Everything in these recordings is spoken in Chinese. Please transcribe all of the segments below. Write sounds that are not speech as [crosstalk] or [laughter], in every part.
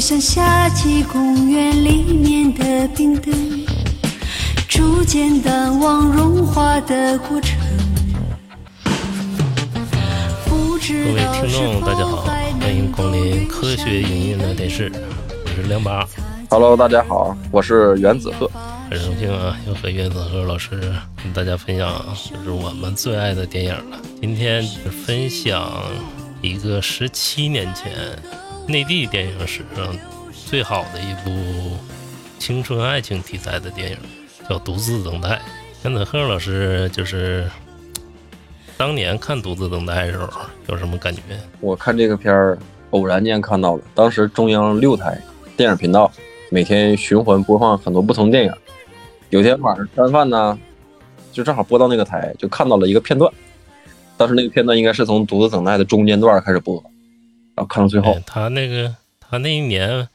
就像夏季公园里面的冰灯，逐渐淡忘融化的过程。各位听众，大家好，欢迎光临科学影音的电视，我是梁八。Hello，大家好，我是袁子鹤。很荣幸啊，又和袁子鹤老师跟大家分享就是我们最爱的电影了。今天分享一个十七年前内地电影史上最好的一部青春爱情题材的电影，叫《独自等待》。袁子鹤老师就是当年看《独自等待》的时候有什么感觉？我看这个片儿偶然间看到的，当时中央六台电影频道每天循环播放很多不同电影。有天晚上吃完饭呢，就正好播到那个台，就看到了一个片段。当时那个片段应该是从《独自等待》的中间段开始播，然后看到最后。他那个他那一年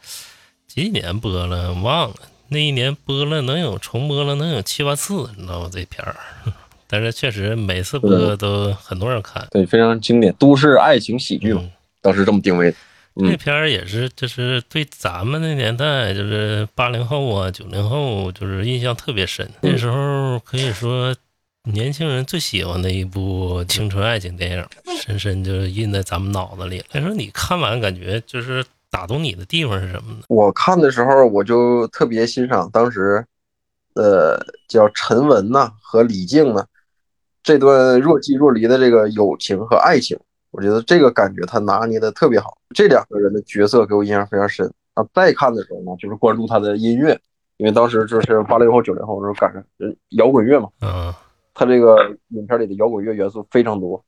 几年播了忘了，那一年播了能有重播了能有七八次，你知道吗？这片儿，[laughs] 但是确实每次播都很多人看。对，非常经典，都市爱情喜剧嘛，当时这么定位的。这片儿也是，就是对咱们那年代，就是八零后啊、九零后，就是印象特别深。那时候可以说，年轻人最喜欢的一部青春爱情电影，深深就印在咱们脑子里。那时候你看完，感觉就是打动你的地方是什么呢？我看的时候，我就特别欣赏当时，呃，叫陈文呐和李静呢这段若即若离的这个友情和爱情。我觉得这个感觉他拿捏的特别好，这两个人的角色给我印象非常深啊。再看的时候呢，就是关注他的音乐，因为当时就是八零后、九零后时候赶上摇滚乐嘛，嗯，他这个影片里的摇滚乐元素非常多，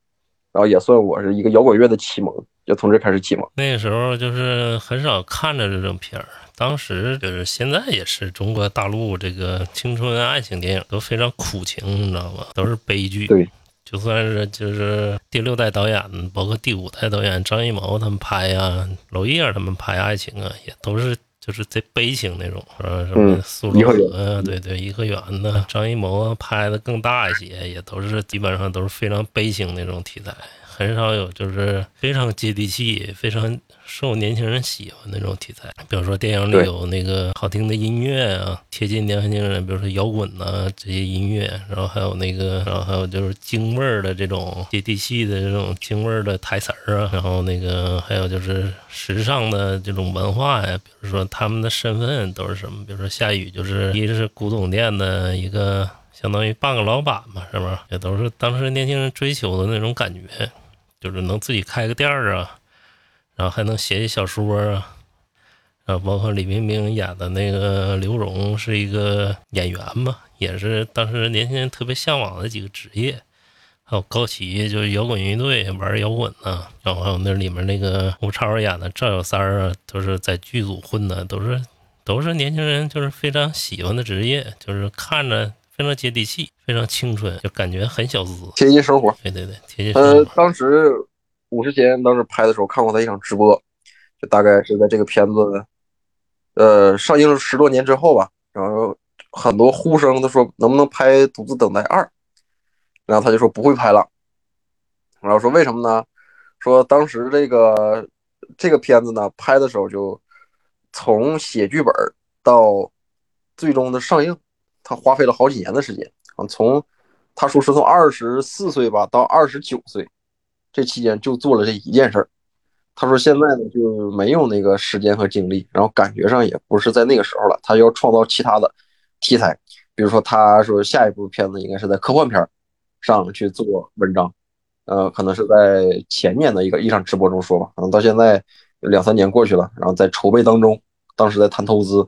然后也算我是一个摇滚乐的启蒙，就从这开始启蒙。那个时候就是很少看着这种片儿，当时就是现在也是中国大陆这个青春爱情电影都非常苦情，你知道吗？都是悲剧。对。就算是就是第六代导演，包括第五代导演张艺谋他们拍呀，娄烨他们拍爱情啊，也都是就是这悲情那种，什么苏州河，对对，颐和园呐张艺谋拍的更大一些，也都是基本上都是非常悲情那种题材，很少有就是非常接地气、非常。受年轻人喜欢那种题材，比如说电影里有那个好听的音乐啊，贴近年轻人，比如说摇滚呐这些音乐，然后还有那个，然后还有就是京味儿的这种接地气的这种京味儿的台词儿啊，然后那个还有就是时尚的这种文化呀，比如说他们的身份都是什么，比如说夏雨就是一是古董店的一个相当于半个老板嘛，是不是？也都是当时年轻人追求的那种感觉，就是能自己开个店儿啊。然后还能写写小说啊，然后包括李冰冰演的那个刘荣是一个演员嘛，也是当时年轻人特别向往的几个职业。还有高旗就是摇滚乐队玩摇滚的，然后还有那里面那个吴超演的赵小三儿啊，都是在剧组混的，都是都是年轻人就是非常喜欢的职业，就是看着非常接地气，非常青春，就感觉很小资，贴近生活。对对对，贴近生活。呃，当时。五十前当时拍的时候看过他一场直播，就大概是在这个片子，呃，上映十多年之后吧。然后很多呼声都说能不能拍《独自等待二》，然后他就说不会拍了。然后说为什么呢？说当时这个这个片子呢拍的时候就从写剧本到最终的上映，他花费了好几年的时间啊。从他说是从二十四岁吧到二十九岁。这期间就做了这一件事儿，他说现在呢就没有那个时间和精力，然后感觉上也不是在那个时候了，他要创造其他的题材，比如说他说下一部片子应该是在科幻片上去做文章，呃，可能是在前年的一个一场直播中说吧，可能到现在两三年过去了，然后在筹备当中，当时在谈投资，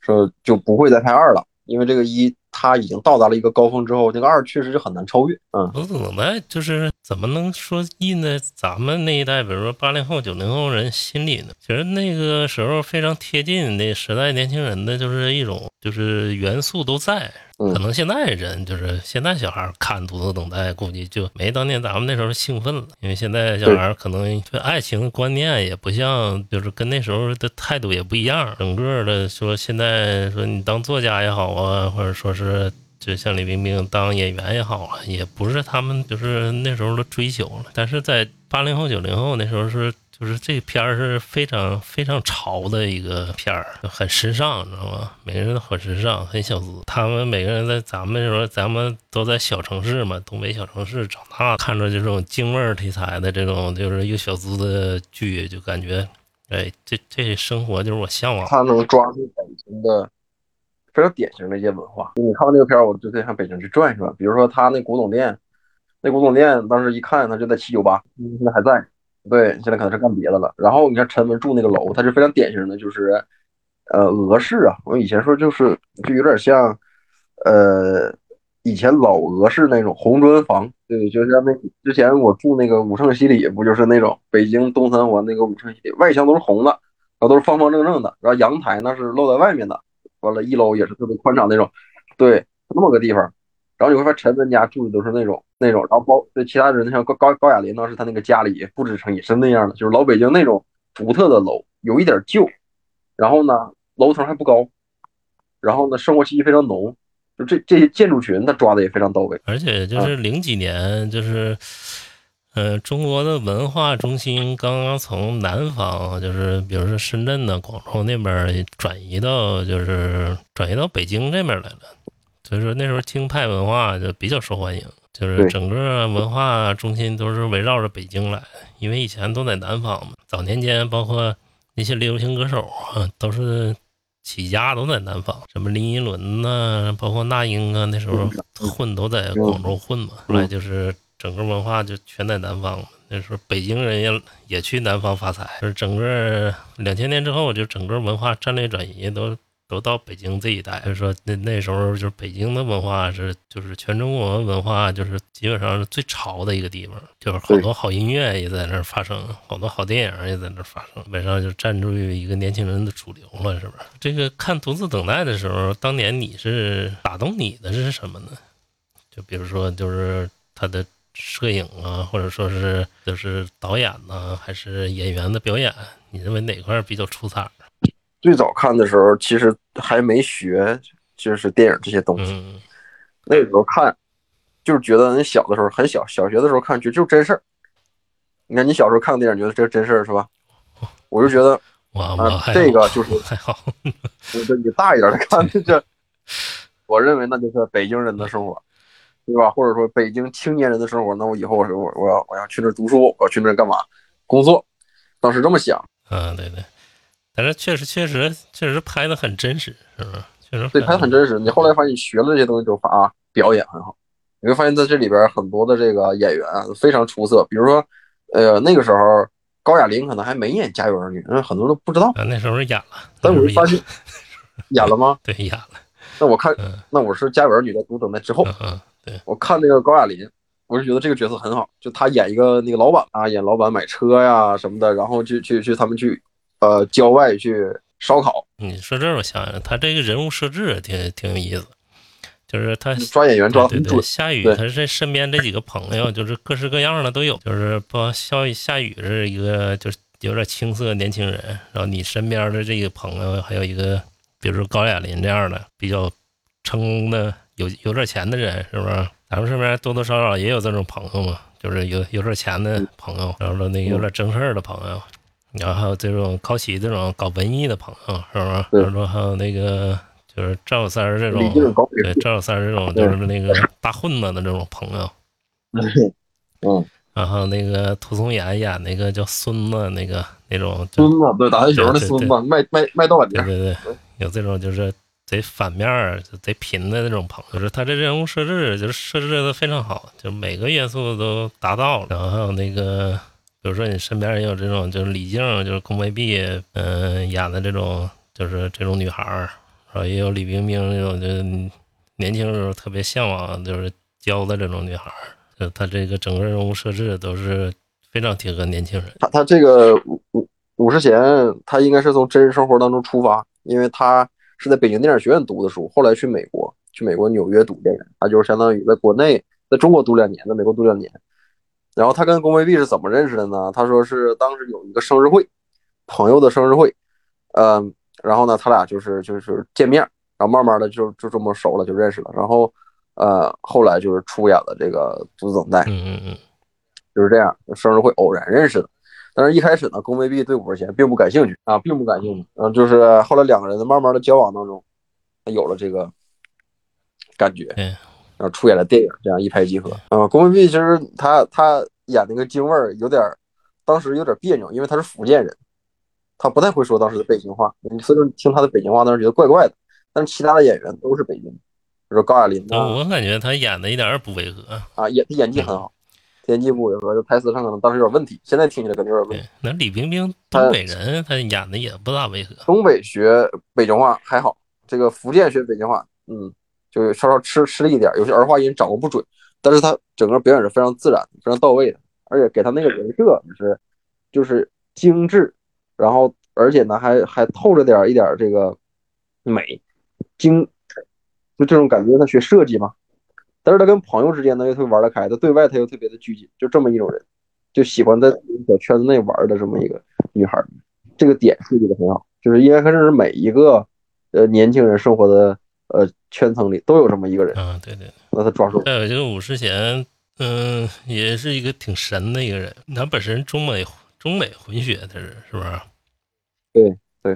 说就不会再拍二了，因为这个一。他已经到达了一个高峰之后，这个二确实是很难超越。嗯，我怎么就是怎么能说印在咱们那一代，比如说八零后、九零后人心里呢？其实那个时候非常贴近那时代年轻人的，就是一种就是元素都在。可能现在人就是现在小孩看《独自等待》，估计就没当年咱们那时候兴奋了。因为现在小孩可能对爱情观念也不像，就是跟那时候的态度也不一样。整个的说，现在说你当作家也好啊，或者说是就像李冰冰当演员也好了，也不是他们就是那时候的追求了。但是在八零后九零后那时候是。就是这片儿是非常非常潮的一个片儿，很时尚，你知道吗？每个人都很时尚，很小资。他们每个人在咱们时候，咱们都在小城市嘛，东北小城市长大，看着这种京味儿题材的这种就是有小资的剧，就感觉，哎，这这生活就是我向往。他能抓住北京的非常典型的一些文化。你看完那个片儿，我就得上北京去转一转。比如说他那古董店，那古董店当时一看，他就在七九八，现在还在。对，现在可能是干别的了。然后你看陈文住那个楼，它是非常典型的，就是，呃，俄式啊。我以前说就是就有点像，呃，以前老俄式那种红砖房。对，就像那之前我住那个五圣西里，不就是那种北京东三环那个五圣西里，外墙都是红的，然后都是方方正正的，然后阳台那是露在外面的，完了，一楼也是特别宽敞那种。对，那么个地方。然后你会发现陈文家住的都是那种那种，然后包对其他人像高高高亚麟当时他那个家里布置成也是那样的，就是老北京那种独特的楼，有一点旧，然后呢楼层还不高，然后呢生活气息非常浓，就这这些建筑群他抓的也非常到位。而且就是零几年，就是呃中国的文化中心刚刚从南方，就是比如说深圳的广州那边转移到就是转移到北京这边来了。所以说那时候京派文化就比较受欢迎，就是整个文化中心都是围绕着北京来，因为以前都在南方嘛。早年间，包括那些流行歌手啊，都是起家都在南方，什么林依轮呐，包括那英啊，那时候混都在广州混嘛。后来就是整个文化就全在南方，那时候北京人也也去南方发财。就是整个两千年之后，就整个文化战略转移都。都到北京这一带，就是说那那时候就是北京的文化是，就是全中国文化就是基本上是最潮的一个地方，就是好多好音乐也在那儿发生，好多好电影也在那儿发生，基本上就占据于一个年轻人的主流了，是不是？这个看《独自等待》的时候，当年你是打动你的是什么呢？就比如说，就是他的摄影啊，或者说是就是导演呢，还是演员的表演？你认为哪块比较出彩？最早看的时候，其实还没学，就是电影这些东西。那时候看，就是觉得你小的时候很小，小学的时候看，觉得就是真事儿。你看你小时候看电影，觉得这是真事儿是吧？我就觉得，啊，这个就是还好。[laughs] 我说你大一点的看，这，[laughs] 我认为那就是北京人的生活，对吧？或者说北京青年人的生活。那我以后我我我要我要去那儿读书，我要去那儿干嘛？工作，当时这么想。嗯，对对。但是确实确实确实拍的很真实，是吧？确实对，拍的很真实。你后来发现你学了这些东西之后，啊，表演很好。你会发现在这里边很多的这个演员非常出色。比如说，呃，那个时候高亚麟可能还没演《家有儿女》，因为很多人都不知道。那时候演了，但我就发现演了吗？[laughs] 对，演了。那我看，那我是《家有儿女》的读等待之后，嗯，对我看那个高亚麟，我是觉得这个角色很好，就他演一个那个老板啊，演老板买车呀什么的，然后去去去他们去。呃，郊外去烧烤。你说这，我想想，他这个人物设置挺挺有意思，就是他抓演员抓很准。夏雨他这身边这几个朋友，就是各式各样的都有，就是包夏夏雨是一个就是有点青涩年轻人，然后你身边的这个朋友还有一个，比如说高亚麟这样的比较成功的有有点钱的人，是不是？咱们身边多多少少也有这种朋友嘛，就是有有点钱的朋友，然后说那有点正事儿的朋友。然后还有这种高启这种搞文艺的朋友，是不是？然后还有那个就是赵小三儿这种，对赵小三儿这种就是那个大混子的这种朋友。嗯。然后那个涂松岩演那个叫孙子那个那种。孙子对打篮球的孙子，卖卖卖盗版碟。对对对，有这种就是贼反面儿、贼贫的那种朋友。就是他这人物设置就是设置的非常好，就每个元素都达到了。然后还有那个。比如说你身边也有这种，就是李静，就是宫未碧，嗯，演的这种，就是这种女孩儿，然后也有李冰冰那种，就是年轻时候特别向往，就是娇的这种女孩儿。她这个整个人物设置都是非常贴合年轻人。他他这个武武武世贤，他应该是从真实生活当中出发，因为他是在北京电影学院读的书，后来去美国，去美国纽约读电影，他就是相当于在国内，在中国读两年，在美国读两年。然后他跟龚维碧是怎么认识的呢？他说是当时有一个生日会，朋友的生日会，嗯，然后呢，他俩就是就是见面，然后慢慢的就就这么熟了，就认识了。然后呃，后来就是出演了这个《独自等待》，嗯嗯嗯，就是这样，生日会偶然认识的。但是，一开始呢，宫未碧对五十弦并不感兴趣啊，并不感兴趣。嗯，就是后来两个人慢慢的交往当中，有了这个感觉，然后出演了电影，这样一拍即合。啊，宫未碧其实他他演那个京味儿有点，当时有点别扭，因为他是福建人，他不太会说当时的北京话，所以说听他的北京话当时觉得怪怪的。但是其他的演员都是北京，比如说高亚麟啊，我感觉他演的一点也不违和啊，演演技很好。演技不违和，就台词上可能当时有点问题，现在听起来肯定有点问题。那李冰冰东北人，他演的也不大违和。东北学北京话还好，这个福建学北京话，嗯，就稍稍吃吃力一点，有些儿化音掌握不准。但是他整个表演是非常自然、非常到位的，而且给他那个人设就是就是精致，然后而且呢还还透着点一点这个美精，就这种感觉。他学设计嘛。但是他跟朋友之间呢又特别玩得开，他对外他又特别的拘谨，就这么一种人，就喜欢在小圈子内玩的这么一个女孩，这个点设计的很好，就是应该说是每一个呃年轻人生活的呃圈层里都有这么一个人啊，对对，那他抓住。还有这个武世贤，嗯，也是一个挺神的一个人，他本身中美中美混血，他是是不是？对对，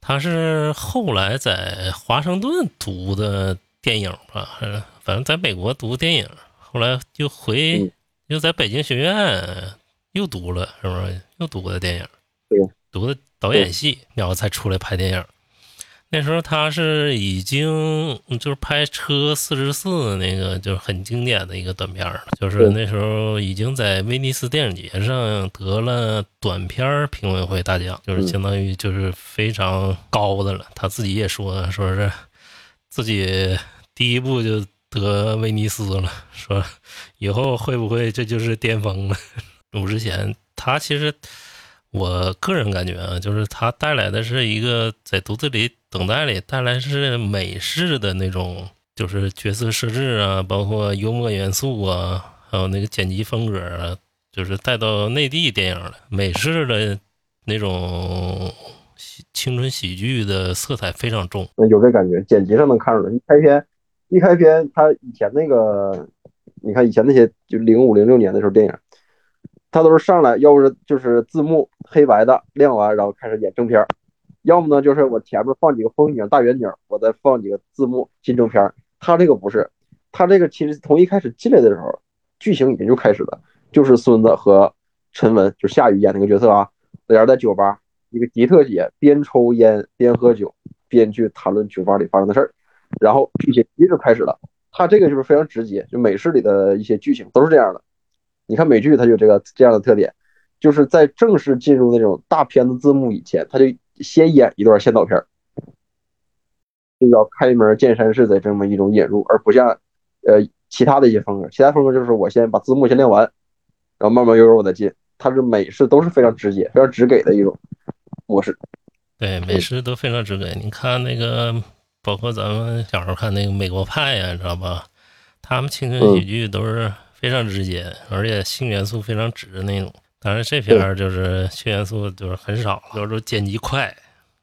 他是后来在华盛顿读的电影吧，还是？反正在美国读电影，后来又回，又在北京学院又读了，是不是？又读的电影，读的导演系，然后才出来拍电影。那时候他是已经就是拍《车四十四》那个，就是很经典的一个短片了。就是那时候已经在威尼斯电影节上得了短片评委会大奖，就是相当于就是非常高的了。他自己也说，说是自己第一部就。得威尼斯了，[laughs] 说以后会不会这就是巅峰了？武之贤，他其实我个人感觉啊，就是他带来的是一个在独自里等待里带来是美式的那种，就是角色设置啊，包括幽默元素啊，还有那个剪辑风格啊，就是带到内地电影了，美式的那种青春喜剧的色彩非常重，有这感觉，剪辑上能看出来，你拍片。一开篇，他以前那个，你看以前那些就零五零六年的时候电影，他都是上来，要不是就是字幕黑白的亮完，然后开始演正片要么呢就是我前面放几个风景大远景，我再放几个字幕进正片他这个不是，他这个其实从一开始进来的时候，剧情已经就开始了，就是孙子和陈文，就夏雨演那个角色啊，俩人在酒吧一个极特写，边抽烟边喝酒，边去谈论酒吧里发生的事儿。然后剧情接就开始了，它这个就是非常直接，就美式里的一些剧情都是这样的。你看美剧，它有这个这样的特点，就是在正式进入那种大片子字幕以前，他就先演一段先导片儿，就叫开门见山式的这么一种引入，而不像呃其他的一些风格，其他风格就是我先把字幕先练完，然后慢慢悠悠我再进。它是美式都是非常直接、非常直给的一种模式。对，美式都非常直给。你看那个。包括咱们小时候看那个《美国派》呀，你知道吧？他们青春喜剧都是非常直接，而且性元素非常直的那种。当然这片儿就是性元素就是很少，有时候剪辑快，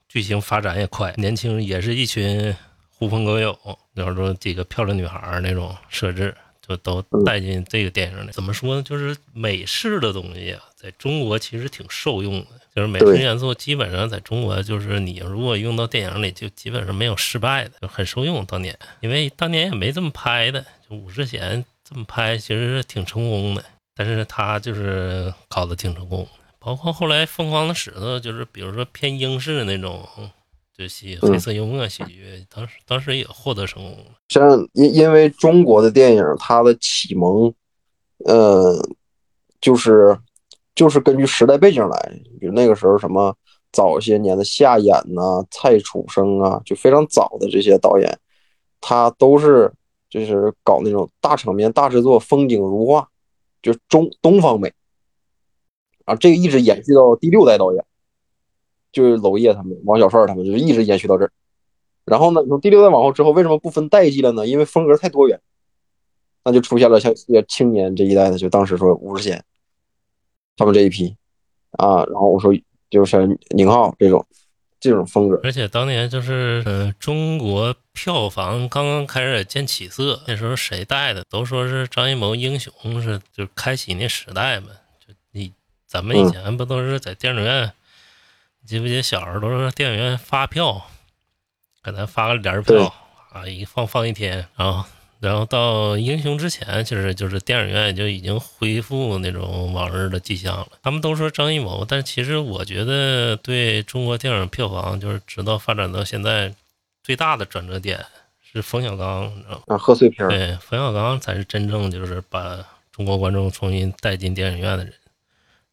剧情发展也快，年轻也是一群狐朋狗友，有时候几个漂亮女孩那种设置。就都带进这个电影里。怎么说呢？就是美式的东西啊，在中国其实挺受用的。就是美式元素基本上在中国，就是你如果用到电影里，就基本上没有失败的，就很受用。当年，因为当年也没这么拍的，就武志贤这么拍，其实挺成功的。但是他就是搞得挺成功。包括后来《疯狂的石头》，就是比如说偏英式那种。这些黑色幽默喜剧，当时当时也获得成功了。像因因为中国的电影，它的启蒙，呃，就是就是根据时代背景来，比如那个时候什么早些年的夏衍呐、蔡楚生啊，就非常早的这些导演，他都是就是搞那种大场面、大制作、风景如画，就中东方美啊，这个一直延续到第六代导演。就是娄烨他们、王小帅他们，就是一直延续到这儿。然后呢，从第六代往后之后，为什么不分代际了呢？因为风格太多元，那就出现了像青年这一代的，就当时说吴世贤他们这一批啊。然后我说，就是宁浩这种，这种风格。而且当年就是呃，中国票房刚刚开始见起色，那时候谁带的？都说是张艺谋英雄，是就开启那时代嘛。就你咱们以前不都是在电影院？记不记得小时候都是电影院发票，给咱发个联票啊，一放放一天，然后。然后到英雄之前，其实就是电影院就已经恢复那种往日的迹象了。他们都说张艺谋，但其实我觉得对中国电影票房，就是直到发展到现在，最大的转折点是冯小刚，你知道吗？啊，贺岁片。对，冯小刚才是真正就是把中国观众重新带进电影院的人。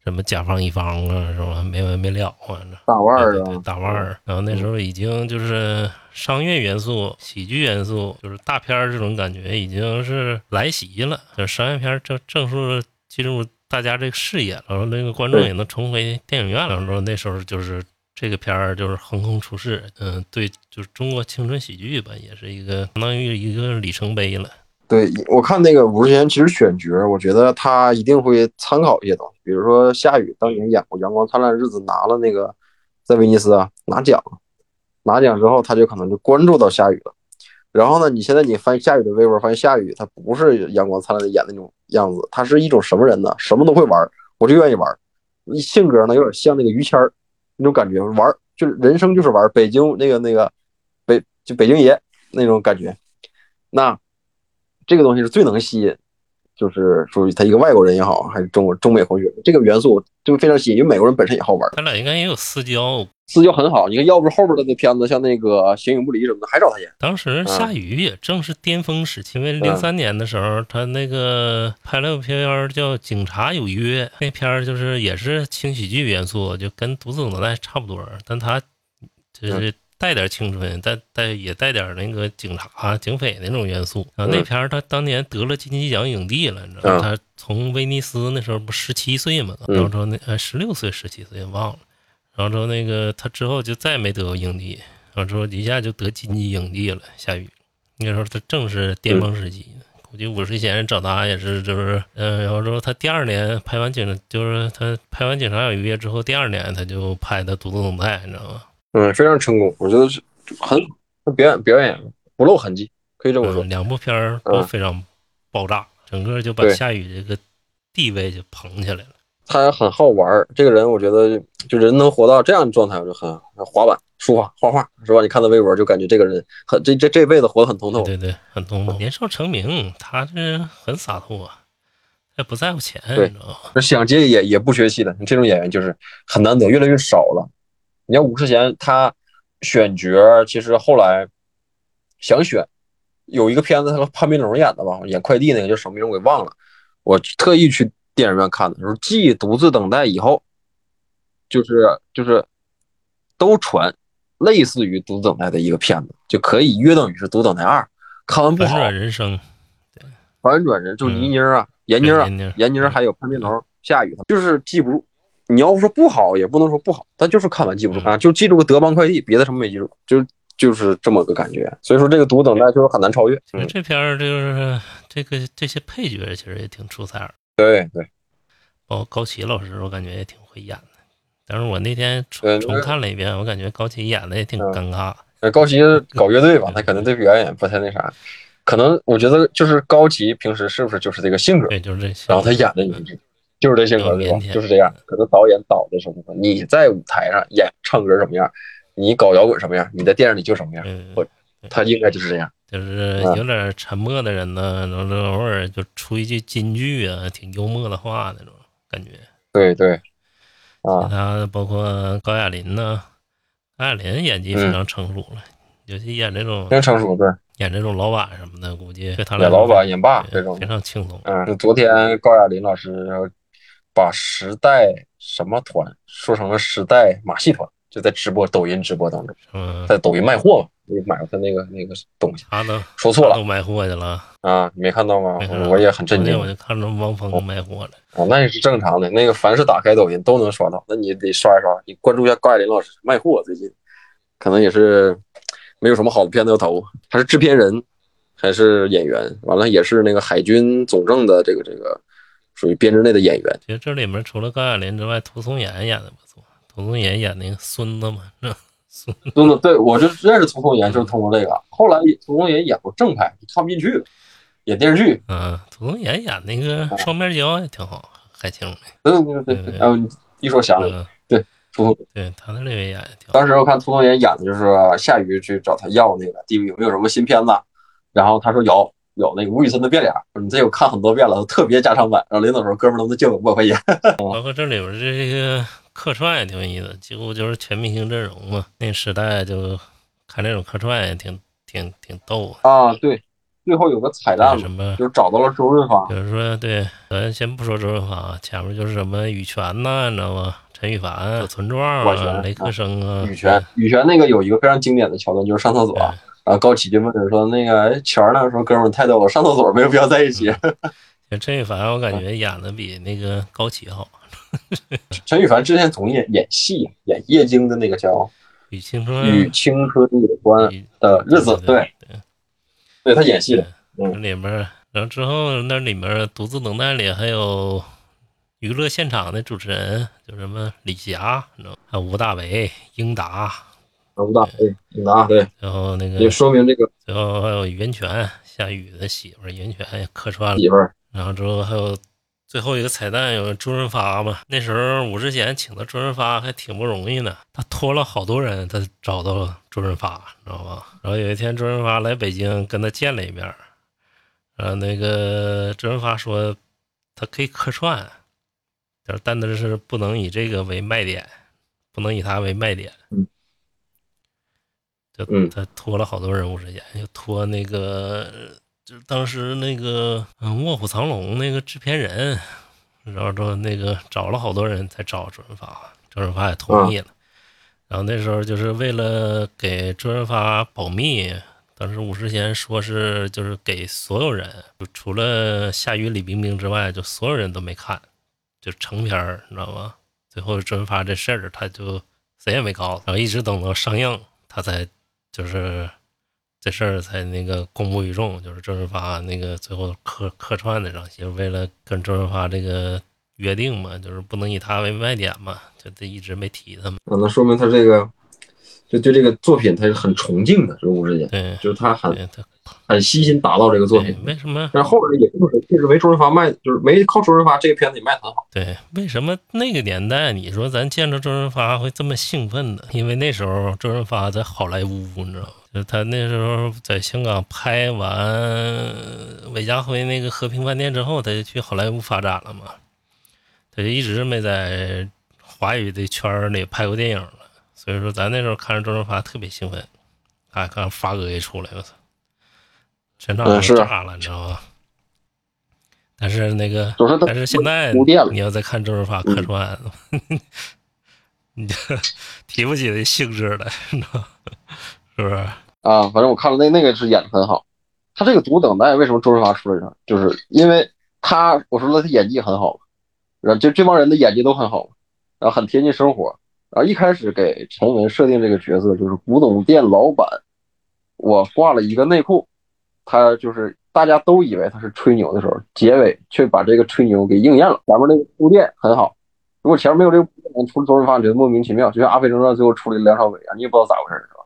什么甲方乙方啊，是吧？没完没了啊！大腕儿啊，大腕儿。然后那时候已经就是商业元素、喜剧元素，就是大片儿这种感觉已经是来袭了。就商业片正正式进入大家这个视野了，然后那个观众也能重回电影院了。然后那时候就是这个片儿就是横空出世，嗯，对，就是中国青春喜剧吧，也是一个相当于一个里程碑了。对我看那个五十年其实选角，我觉得他一定会参考一些东西，比如说夏雨当年演过《阳光灿烂的日子》，拿了那个在威尼斯啊拿奖，拿奖之后他就可能就关注到夏雨了。然后呢，你现在你翻夏雨的微博，发现夏雨他不是《阳光灿烂的演那种样子，他是一种什么人呢？什么都会玩，我就愿意玩。性格呢有点像那个于谦儿那种感觉，玩就是人生就是玩，北京那个那个北就北京爷那种感觉，那。这个东西是最能吸引，就是属于他一个外国人也好，还是中国中美混血，这个元素就非常吸引，因为美国人本身也好玩。他俩应该也有私交，私交很好。你看，要不是后边的那片子，像那个《形影不离》什么的，还找他演。当时夏雨也正是巅峰时期，因为零三年的时候，他那个拍了个片叫《警察有约》，那片儿就是也是轻喜剧元素，就跟《独自等待》差不多，但他就是。带点青春，带带也带点那个警察、警匪那种元素。然后那片儿他当年得了金鸡奖影帝了，你知道吗？他从威尼斯那时候不十七岁嘛，然后之后那呃十六岁、十七岁忘了。然后之后那个他之后就再也没得过影帝，然后之后一下就得金鸡影帝了。夏雨那时候他正是巅峰时期，估计五十前找他也是就是嗯，然后之后他第二年拍完警，就是他拍完警察有约之后，第二年他就拍的独自等待，你知道吗？嗯，非常成功，我觉得是很表演表演不露痕迹，可以这么说。两部片儿都非常爆炸，整个就把夏雨这个地位就捧起来了。他很好玩，这个人我觉得就人能活到这样的状态，我就很滑板、书法、画画，是吧？你看他微博就感觉这个人很这这这辈子活得很通透。对对，很通透。年少成名，他是很洒脱，也不在乎钱，你知道吗？想接也也不学戏的，你这种演员就是很难得，越来越少了。你像吴世贤，他选角其实后来想选，有一个片子他和潘斌龙演的吧，演快递那个叫什么名我给忘了。我特意去电影院看的时候，继《独自等待》以后，就是就是都传类似于《独自等待》的一个片子，就可以约等于是《独自等待二》。看完不好。反转人生，对，反转人就倪妮啊，闫妮啊，闫妮还有潘斌龙、夏雨，就是记不住。你要说不好，也不能说不好，但就是看完记不住啊，就记住个德邦快递，别的什么没记住，就就是这么个感觉。所以说这个独等待就是很难超越。这片儿就是这个这些配角其实也挺出彩儿。对对，包括高旗老师，我感觉也挺会演的。但是我那天重重看了一遍，我感觉高旗演的也挺尴尬。高旗搞乐队吧，他可能对表演不太那啥。可能我觉得就是高旗平时是不是就是这个性格？对，就是这。然后他演的也是。就是这性格，是吧？就是这样。可能导演导的什么？你在舞台上演唱歌什么样？你搞摇滚什么样？你在电影里就什么样？我他应该就是这样，就是有点沉默的人呢，偶尔就出一句金句啊，挺幽默的话那种感觉。对对，啊，其他包括高亚麟呢，高亚麟演技非常成熟了，尤其演这种非常成熟，对，演这种老板什么的，估计演老板演爸这种非常轻松。嗯，昨天高亚麟老师。把时代什么团说成了时代马戏团，就在直播抖音直播当中，在抖音卖货嘛，你买了他那个那个东西，他都说错了，都卖货去了啊，你没看到吗？我也很震惊，我就看着汪峰卖货了啊，那也是正常的，那个凡是打开抖音都能刷到，那你得刷一刷，你关注一下高亚麟老师卖货，最近可能也是没有什么好的片子要投，他是制片人还是演员，完了也是那个海军总政的这个这个。属于编制内的演员。其实这里面除了高亚麟之外，涂松岩演的不错。涂松岩演那个孙子嘛，孙孙子，对我就认识涂松岩就是通过这个。后来涂松岩演过正派，看不进去了，演电视剧。嗯，涂松岩演那个双面胶也挺好，还挺。对对对对，然后一说想起来，对涂松，对他那里面演挺。当时我看涂松岩演的就是夏雨去找他要那个 DV 有没有什么新片子，然后他说有。有那个吴宇森的变脸，你这我看很多遍了，特别加长版。然后临走时候，哥们儿能不能借我五百块钱？[laughs] 包括这里边这些客串也挺有意思，几乎就是全明星阵容嘛。那时代就看这种客串也挺挺挺逗啊。啊对，最后有个彩蛋什么，就找到了周润发。比如说，对，咱先不说周润发，前面就是什么羽泉呐，你知道吗？陈羽凡、村壮啊、雷克生啊。羽泉，羽泉那个有一个非常经典的桥段，就是上厕所。然后高启就问说：“那个钱儿呢？说哥们儿太逗了，上厕所没有必要在一起。[laughs] ”陈羽凡我感觉演的比那个高启好。陈羽凡之前总演演戏，演叶京的那个叫《与青春与青春有关的日子》，对，对他演戏的。嗯，里面，然后之后那里面独自等待里还有娱乐现场的主持人，就什么李霞，还有吴大维、英达。不大，对，你拿，对。然后那个也说明这个，最后还有袁泉，夏雨的媳妇儿袁泉也客串了。媳妇儿。然后之后还有最后一个彩蛋，有周润发嘛？那时候武志贤请的周润发还挺不容易呢，他托了好多人，他找到了周润发，知道吧？然后有一天周润发来北京跟他见了一面，然后那个周润发说他可以客串，但但是不能以这个为卖点，不能以他为卖点。嗯。就他拖了好多人物之间，又拖那个，就是当时那个《卧虎藏龙》那个制片人，然后说那个找了好多人才找周润发，周润发也同意了。然后那时候就是为了给周润发保密，当时武世贤说是就是给所有人，就除了夏雨、李冰冰之外，就所有人都没看，就成片儿，你知道吗？最后周润发这事儿他就谁也没告诉，然后一直等到上映，他才。就是这事儿才那个公布于众，就是周润发那个最后客客串的场戏，为了跟周润发这个约定嘛，就是不能以他为卖点嘛，就这一直没提他嘛。那说明他这个就对这个作品他是很崇敬的，是吴志坚，对，就是他很很悉心打造这个作品。为什么？但是后边也就是就是没周润发卖，就是没靠周润发这个片子也卖的很好。对，为什么那个年代你说咱见着周润发会这么兴奋呢？因为那时候周润发在好莱坞，你知道吗？就他那时候在香港拍完韦家辉那个和平饭店之后，他就去好莱坞发展了嘛。他就一直没在华语的圈里拍过电影了。所以说咱那时候看着周润发特别兴奋，看看发哥一出来，我操！全场都炸了，你知道吗？但是那个，但是现在你要再看周润发客串，[laughs] 你就 [laughs] 提不起那兴致来，你知道是不是？啊，反正我看了那那个是演的很好。他这个《独等待》为什么周润发出来呢？就是因为他，我说了他演技很好，然后就这帮人的演技都很好，然后很贴近生活。然后一开始给陈文设定这个角色就是古董店老板，我挂了一个内裤。他就是大家都以为他是吹牛的时候，结尾却把这个吹牛给应验了。前面那个铺垫很好，如果前面没有这个铺垫，出了周润发，觉得莫名其妙。就像《阿飞正传》最后出了梁朝伟啊，你也不知道咋回事，是吧？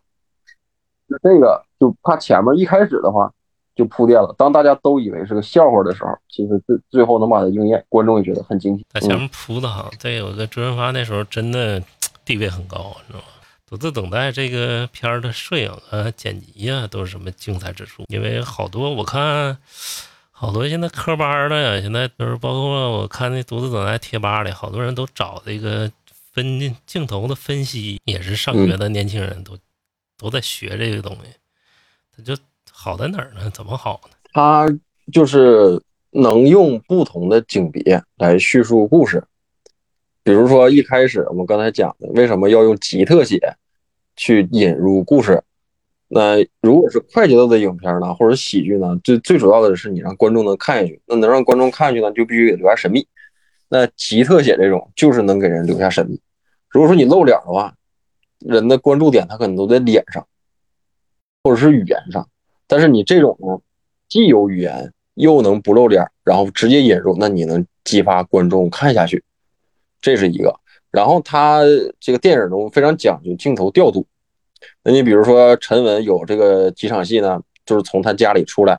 就这个，就他前面一开始的话就铺垫了，当大家都以为是个笑话的时候，其实最最后能把它应验，观众也觉得很惊喜。他前面铺的好，再有个周润发那时候真的地位很高，你知道吗？独自等待这个片儿的摄影啊、剪辑啊，都是什么精彩之处？因为好多我看，好多现在科班的呀，现在就是包括我看那独自等待贴吧里，好多人都找这个分镜头的分析，也是上学的年轻人都都在学这个东西。它就好在哪儿呢？怎么好呢？它就是能用不同的景别来叙述故事。比如说一开始我们刚才讲的，为什么要用极特写去引入故事？那如果是快节奏的影片呢，或者喜剧呢，最最主要的是你让观众能看下去。那能让观众看下去呢，就必须给留下神秘。那极特写这种就是能给人留下神秘。如果说你露脸的话，人的关注点他可能都在脸上，或者是语言上。但是你这种呢，既有语言又能不露脸，然后直接引入，那你能激发观众看下去。这是一个，然后他这个电影中非常讲究镜头调度，那你比如说陈文有这个几场戏呢，就是从他家里出来，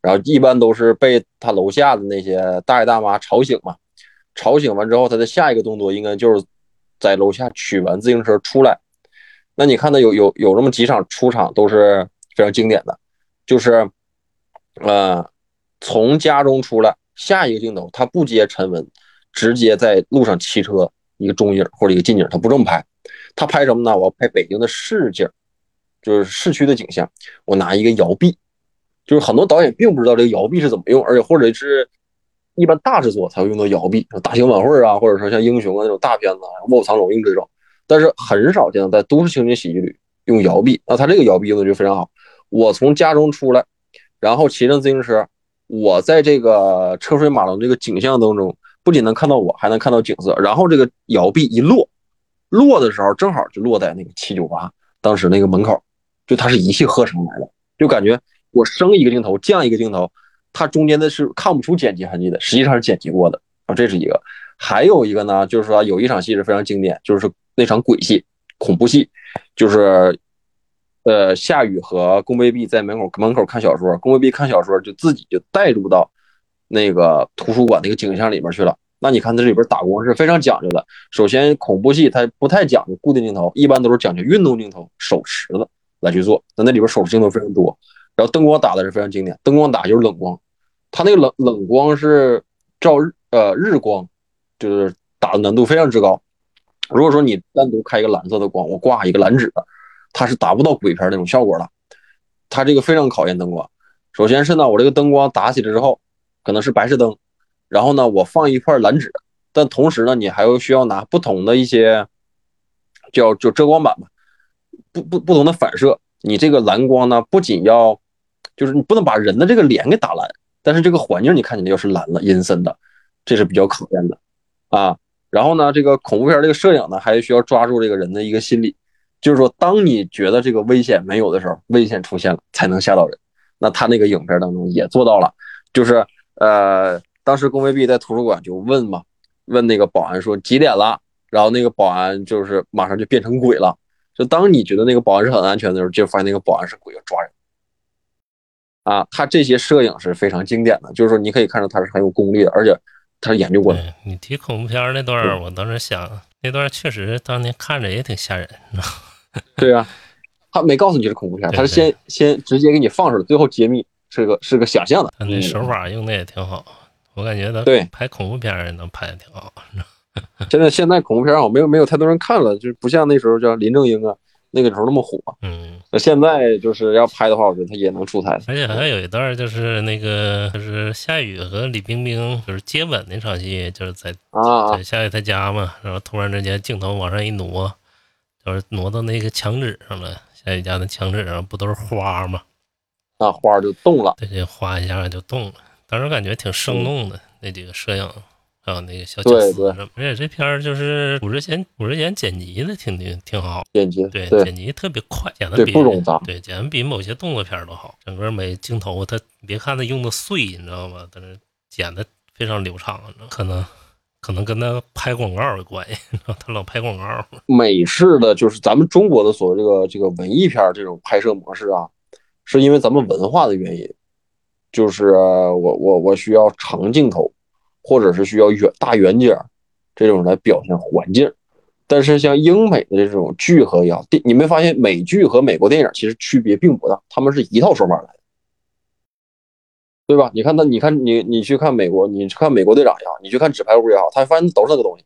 然后一般都是被他楼下的那些大爷大妈吵醒嘛。吵醒完之后，他的下一个动作应该就是在楼下取完自行车出来。那你看他有有有这么几场出场都是非常经典的，就是呃从家中出来，下一个镜头他不接陈文，直接在路上骑车一个中景或者一个近景，他不这么拍，他拍什么呢？我要拍北京的市景，就是市区的景象。我拿一个摇臂，就是很多导演并不知道这个摇臂是怎么用，而且或者是。一般大制作才会用到摇臂，大型晚会啊，或者说像英雄啊那种大片子，卧虎藏龙用这种，但是很少见在都市情景喜剧里用摇臂。那他这个摇臂用的就非常好。我从家中出来，然后骑上自行车，我在这个车水马龙这个景象当中，不仅能看到我，还能看到景色。然后这个摇臂一落，落的时候正好就落在那个七九八当时那个门口，就它是一气呵成来的，就感觉我升一个镜头，降一个镜头。它中间的是看不出剪辑痕迹的，实际上是剪辑过的啊，这是一个。还有一个呢，就是说有一场戏是非常经典，就是那场鬼戏、恐怖戏，就是呃夏雨和宫贝碧在门口门口看小说，宫贝碧看小说就自己就带入到那个图书馆那个景象里面去了。那你看它这里边打光是非常讲究的。首先恐怖戏它不太讲究固定镜头，一般都是讲究运动镜头、手持的来去做。那那里边手持镜头非常多，然后灯光打的是非常经典，灯光打就是冷光。它那个冷冷光是照呃日光，就是打的难度非常之高。如果说你单独开一个蓝色的光，我挂一个蓝纸，它是达不到鬼片那种效果的。它这个非常考验灯光。首先是呢，我这个灯光打起来之后，可能是白炽灯，然后呢，我放一块蓝纸，但同时呢，你还要需要拿不同的一些叫就遮光板吧，不不不同的反射。你这个蓝光呢，不仅要就是你不能把人的这个脸给打蓝。但是这个环境你看起来又是蓝了、阴森的，这是比较考验的啊。然后呢，这个恐怖片这个摄影呢，还需要抓住这个人的一个心理，就是说，当你觉得这个危险没有的时候，危险出现了才能吓到人。那他那个影片当中也做到了，就是呃，当时龚卫碧在图书馆就问嘛，问那个保安说几点了，然后那个保安就是马上就变成鬼了。就当你觉得那个保安是很安全的时候，就发现那个保安是鬼要抓人。啊，他这些摄影是非常经典的，就是说你可以看到他是很有功力的，而且他是研究过的。你提恐怖片那段，我当时想，那段确实当年看着也挺吓人，你知道吗？对啊，他没告诉你是恐怖片，他是先先直接给你放出来，最后揭秘是个是个想象的。他那手法用的也挺好，我感觉他对拍恐怖片也能拍的挺好。[laughs] 现在现在恐怖片好没有没有太多人看了，就是不像那时候叫林正英啊。那个时候那么火，嗯，那现在就是要拍的话，我觉得他也能出彩。而且还有一段就是那个就是夏雨和李冰冰就是接吻那场戏，就是在啊在夏雨他家嘛，然后突然之间镜头往上一挪，就是挪到那个墙纸上了。夏雨家的墙纸上不都是花吗？那花就动了，对，花一下就动了。当时感觉挺生动的那几个摄影。还有那个小角色什么，而且这片儿就是五十贤，五十贤剪辑的挺挺挺好，剪辑对剪辑特别快，剪的比不冗杂，对剪的比某些动作片都好。整个每镜头，他别看他用的碎，你知道吗？但是剪的非常流畅，可能可能跟他拍广告有关系，[laughs] 他老拍广告。美式的就是咱们中国的所谓这个这个文艺片这种拍摄模式啊，是因为咱们文化的原因，就是我我我需要长镜头。或者是需要远大远景这种来表现环境，但是像英美的这种剧和样，电，你没发现美剧和美国电影其实区别并不大，他们是一套手法来的，对吧？你看他，你看你你去看美国，你去看美国队长也好，你去看纸牌屋也好，他发现都是那个东西，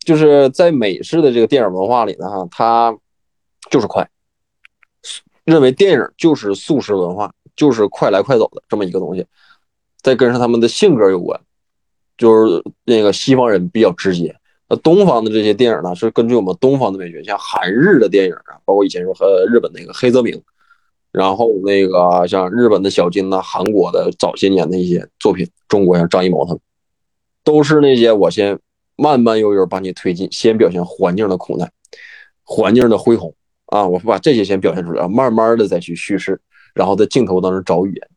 就是在美式的这个电影文化里呢，哈，他就是快，认为电影就是速食文化，就是快来快走的这么一个东西，再跟上他们的性格有关。就是那个西方人比较直接，那东方的这些电影呢，是根据我们东方的美学，像韩日的电影啊，包括以前说和日本那个黑泽明，然后那个像日本的小金呐，韩国的早些年的一些作品，中国像张艺谋他们，都是那些我先慢慢悠悠把你推进，先表现环境的苦难，环境的恢宏啊，我把这些先表现出来，慢慢的再去叙事，然后在镜头当中找语言。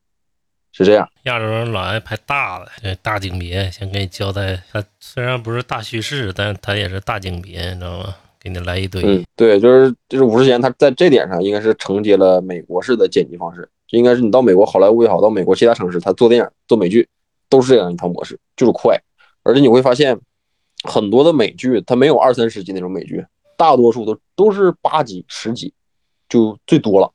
是这样，亚洲人老爱拍大的，对大景别，先给你交代。他虽然不是大叙事，但他也是大景别，你知道吗？给你来一堆。嗯，对，就是就是五十年，他在这点上应该是承接了美国式的剪辑方式，应该是你到美国好莱坞也好，到美国其他城市，他做电影做美剧都是这样一套模式，就是快，而且你会发现很多的美剧它没有二三十集那种美剧，大多数都都是八集十集就最多了。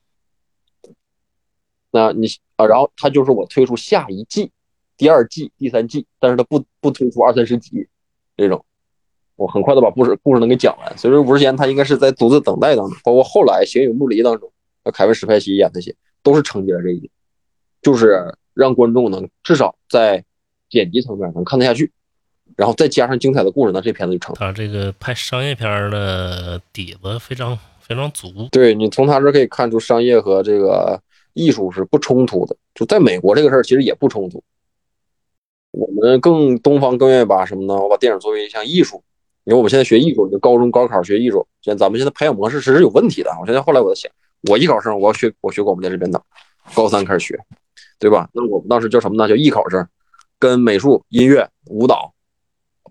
那你啊，然后他就是我推出下一季、第二季、第三季，但是他不不推出二三十集这种。我很快的把故事故事能给讲完，所以说五十弦他应该是在独自等待当中，包括后来《形影不离》当中，凯文史派西演那些都是承接了这一点，就是让观众能至少在剪辑层面能看得下去，然后再加上精彩的故事，那这片子就成。他这个拍商业片的底子非常非常足。对你从他这可以看出，商业和这个艺术是不冲突的。就在美国这个事儿其实也不冲突，我们更东方更愿意把什么呢？我把电影作为一项艺术。因为我们现在学艺术，就高中高考学艺术，现在咱们现在培养模式其实有问题的。我现在后来我在想，我艺考生，我要学我学广播电视编导，高三开始学，对吧？那我们当时叫什么呢？叫艺考生，跟美术、音乐、舞蹈，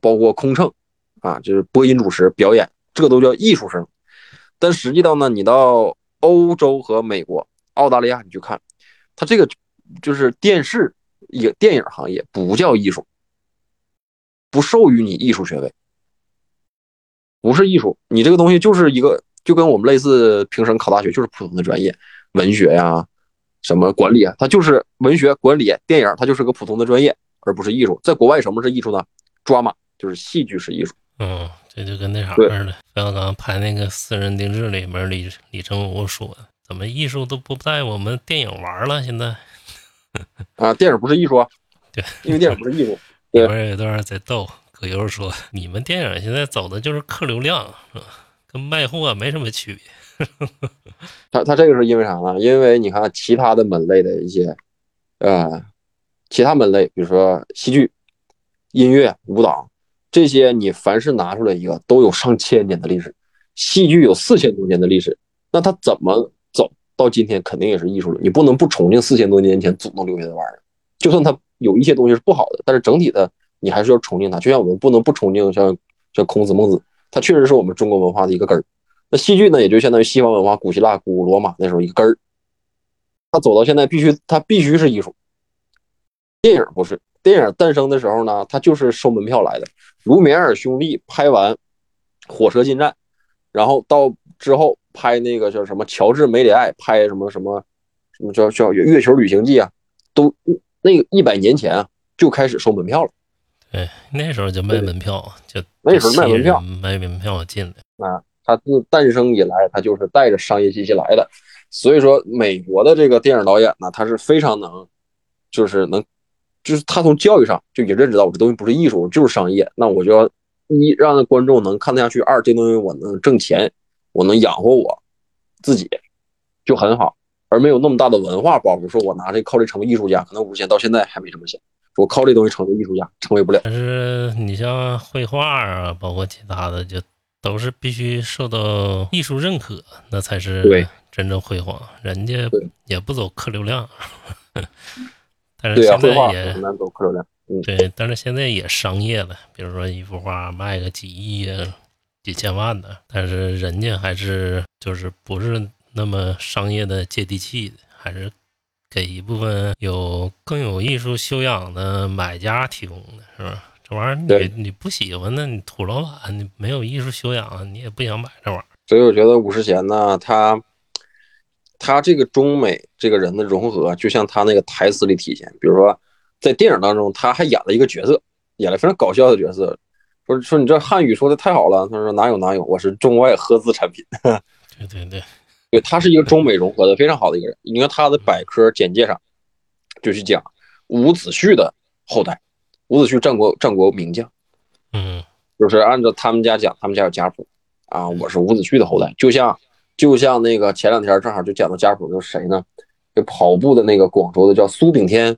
包括空乘啊，就是播音主持、表演，这都叫艺术生。但实际上呢，你到欧洲和美国、澳大利亚，你去看，它这个就是电视一电影行业不叫艺术，不授予你艺术学位。不是艺术，你这个东西就是一个，就跟我们类似平时考大学，就是普通的专业，文学呀，什么管理啊，它就是文学、管理、电影，它就是个普通的专业，而不是艺术。在国外，什么是艺术呢？抓马就是戏剧是艺术。嗯，这就跟那啥似的，冯小刚拍那个《私人定制》里面，李李成儒说：“怎么艺术都不在我们电影玩了？现在 [laughs] 啊，电影不是艺术啊，对，因为电影不是艺术。[laughs] 里边有段在逗。葛优说：“你们电影现在走的就是客流量，跟卖货没什么区别。[laughs] ”他他这个是因为啥呢？因为你看其他的门类的一些，呃，其他门类，比如说戏剧、音乐、舞蹈这些，你凡是拿出来一个，都有上千年的历史。戏剧有四千多年的历史，那它怎么走到今天，肯定也是艺术了。你不能不崇敬四千多年前祖宗留下的玩意儿，就算它有一些东西是不好的，但是整体的。你还是要崇敬他，就像我们不能不崇敬像像孔子、孟子，他确实是我们中国文化的一个根儿。那戏剧呢，也就相当于西方文化，古希腊、古罗马那时候一个根儿。他走到现在，必须他必须是艺术。电影不是，电影诞生的时候呢，他就是收门票来的。卢米埃尔兄弟拍完《火车进站》，然后到之后拍那个叫什么乔治·梅里爱拍什么什么什么叫叫《月球旅行记》啊，都那个一百年前啊就开始收门票了。对，那时候就卖门票，就那时候卖门票，卖门票进来啊。它自诞生以来，它就是带着商业气息来的。所以说，美国的这个电影导演呢，他是非常能，就是能，就是他从教育上就也认识到，我这东西不是艺术，就是商业。那我就要一让观众能看得下去，二这东西我能挣钱，我能养活我自己，就很好，而没有那么大的文化包袱，说我拿这靠这成为艺术家，可能五千到现在还没这么想。我靠这东西成为艺术家，成为不了。但是你像绘画啊，包括其他的，就都是必须受到艺术认可，那才是对真正辉煌。人家也不走客流量，[laughs] 但是现在也难走客流量。对，但是现在也商业了，比如说一幅画卖个几亿啊、几千万的，但是人家还是就是不是那么商业的接地气的，还是。给一部分有更有艺术修养的买家提供的是吧？这玩意儿你你不喜欢，那你土老板，你没有艺术修养，你也不想买这玩意儿。所以我觉得五十弦呢，他他这个中美这个人的融合，就像他那个台词里体现。比如说在电影当中，他还演了一个角色，演了非常搞笑的角色，说说你这汉语说的太好了。他说哪有哪有，我是中外合资产品。对 [laughs] 对对。对他是一个中美融合的非常好的一个人。你看他的百科简介上就去讲伍子胥的后代，伍子胥战国战国名将，嗯，就是按照他们家讲，他们家有家谱啊，我是伍子胥的后代。就像就像那个前两天正好就讲到家谱，就是谁呢？就跑步的那个广州的叫苏炳添，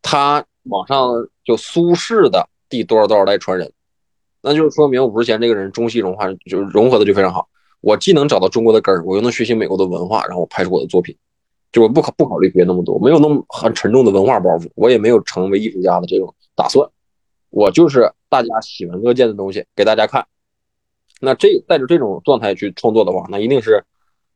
他往上就苏轼的第多少多少代传人，那就是说明伍十贤这个人中西融化就是融合的就非常好。我既能找到中国的根儿，我又能学习美国的文化，然后我拍出我的作品，就我不考不考虑别那么多，没有那么很沉重的文化包袱，我也没有成为艺术家的这种打算，我就是大家喜闻乐见的东西给大家看，那这带着这种状态去创作的话，那一定是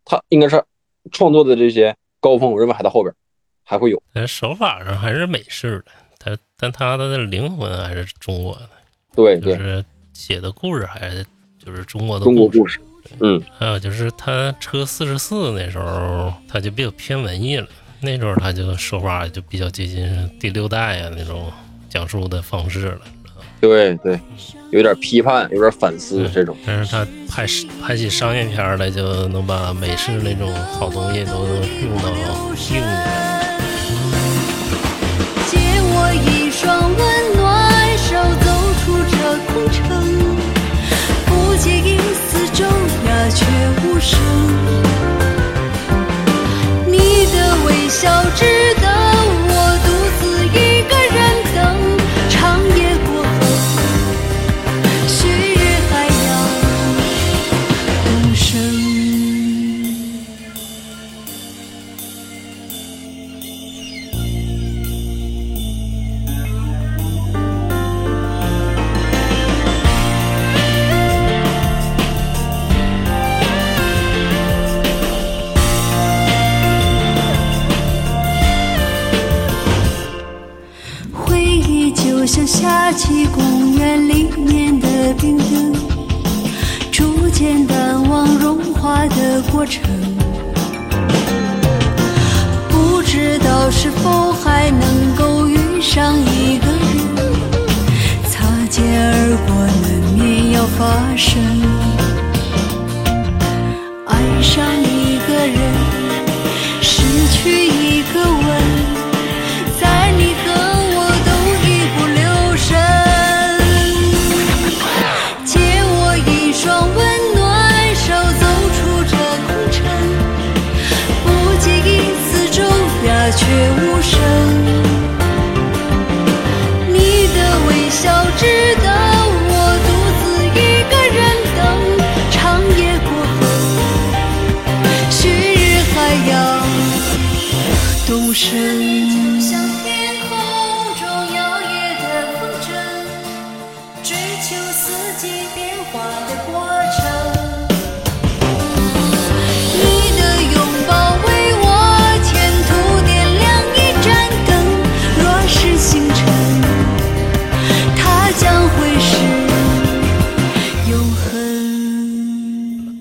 他应该是创作的这些高峰，我认为还在后边，还会有。但手法上还是美式的，他但他的灵魂还是中国的。对，就是写的故事还是就是中国的中国故事。嗯，还有就是他车四十四那时候他就比较偏文艺了，那时候他就说话就比较接近第六代啊那种讲述的方式了。对对，有点批判，有点反思这种。但是他拍拍起商业片来，就能把美式那种好东西都用到硬件。借我一双温暖手，走出这空城，不介意四周鸦雀无声。你的微笑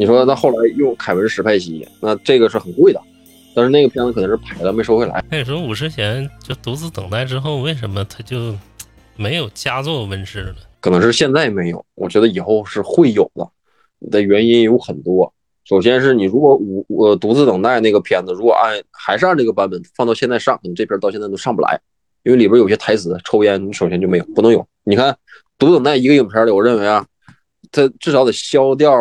说那后来用凯文史派西，那这个是很贵的，但是那个片子可能是拍了没收回来。那时候五十贤就独自等待之后，为什么他就没有佳作问世呢？可能是现在没有，我觉得以后是会有的。的原因有很多，首先是你如果五我独自等待那个片子，如果按还是按这个版本放到现在上，你这片到现在都上不来，因为里边有些台词抽烟，你首先就没有，不能有。你看独自等待一个影片里，我认为啊，它至少得消掉。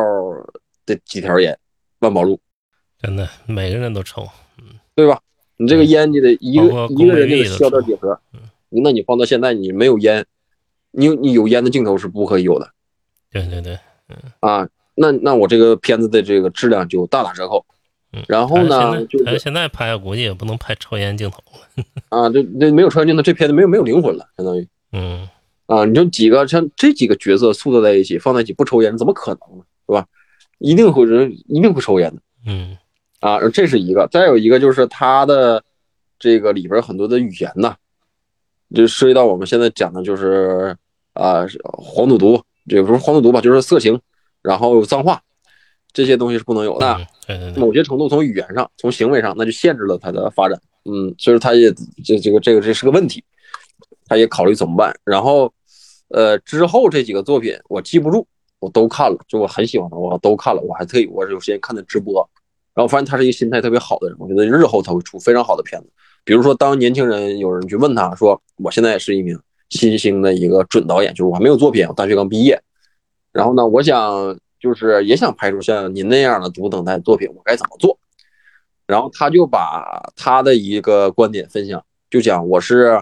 这几条烟，万宝路，真的每个人都抽，嗯，对吧？你这个烟你得一个一个人就得消掉几盒，那你放到现在你没有烟，你你有烟的镜头是不可以有的，对对对，嗯啊，那那我这个片子的这个质量就大打折扣，嗯，然后呢，就现在拍估计也不能拍抽烟镜头了，[laughs] 啊，这这没有抽烟镜头，这片子没有没有灵魂了，相当于，嗯。啊，你就几个像这几个角色塑造在一起，放在一起不抽烟怎么可能呢？是吧？一定会人一定会抽烟的，嗯，啊，这是一个，再有一个就是他的这个里边很多的语言呐，就涉及到我们现在讲的就是啊黄赌毒，也不是黄赌毒吧，就是色情，然后脏话这些东西是不能有的，某些程度从语言上，从行为上，那就限制了他的发展，嗯，所以说他也这这个这个这是个问题，他也考虑怎么办，然后呃之后这几个作品我记不住。我都看了，就我很喜欢他，我都看了。我还特意我是有时间看他直播，然后发现他是一个心态特别好的人。我觉得日后他会出非常好的片子。比如说，当年轻人有人去问他说：“我现在也是一名新兴的一个准导演，就是我还没有作品，我大学刚毕业。然后呢，我想就是也想拍出像您那样的独等待作品，我该怎么做？”然后他就把他的一个观点分享，就讲我是，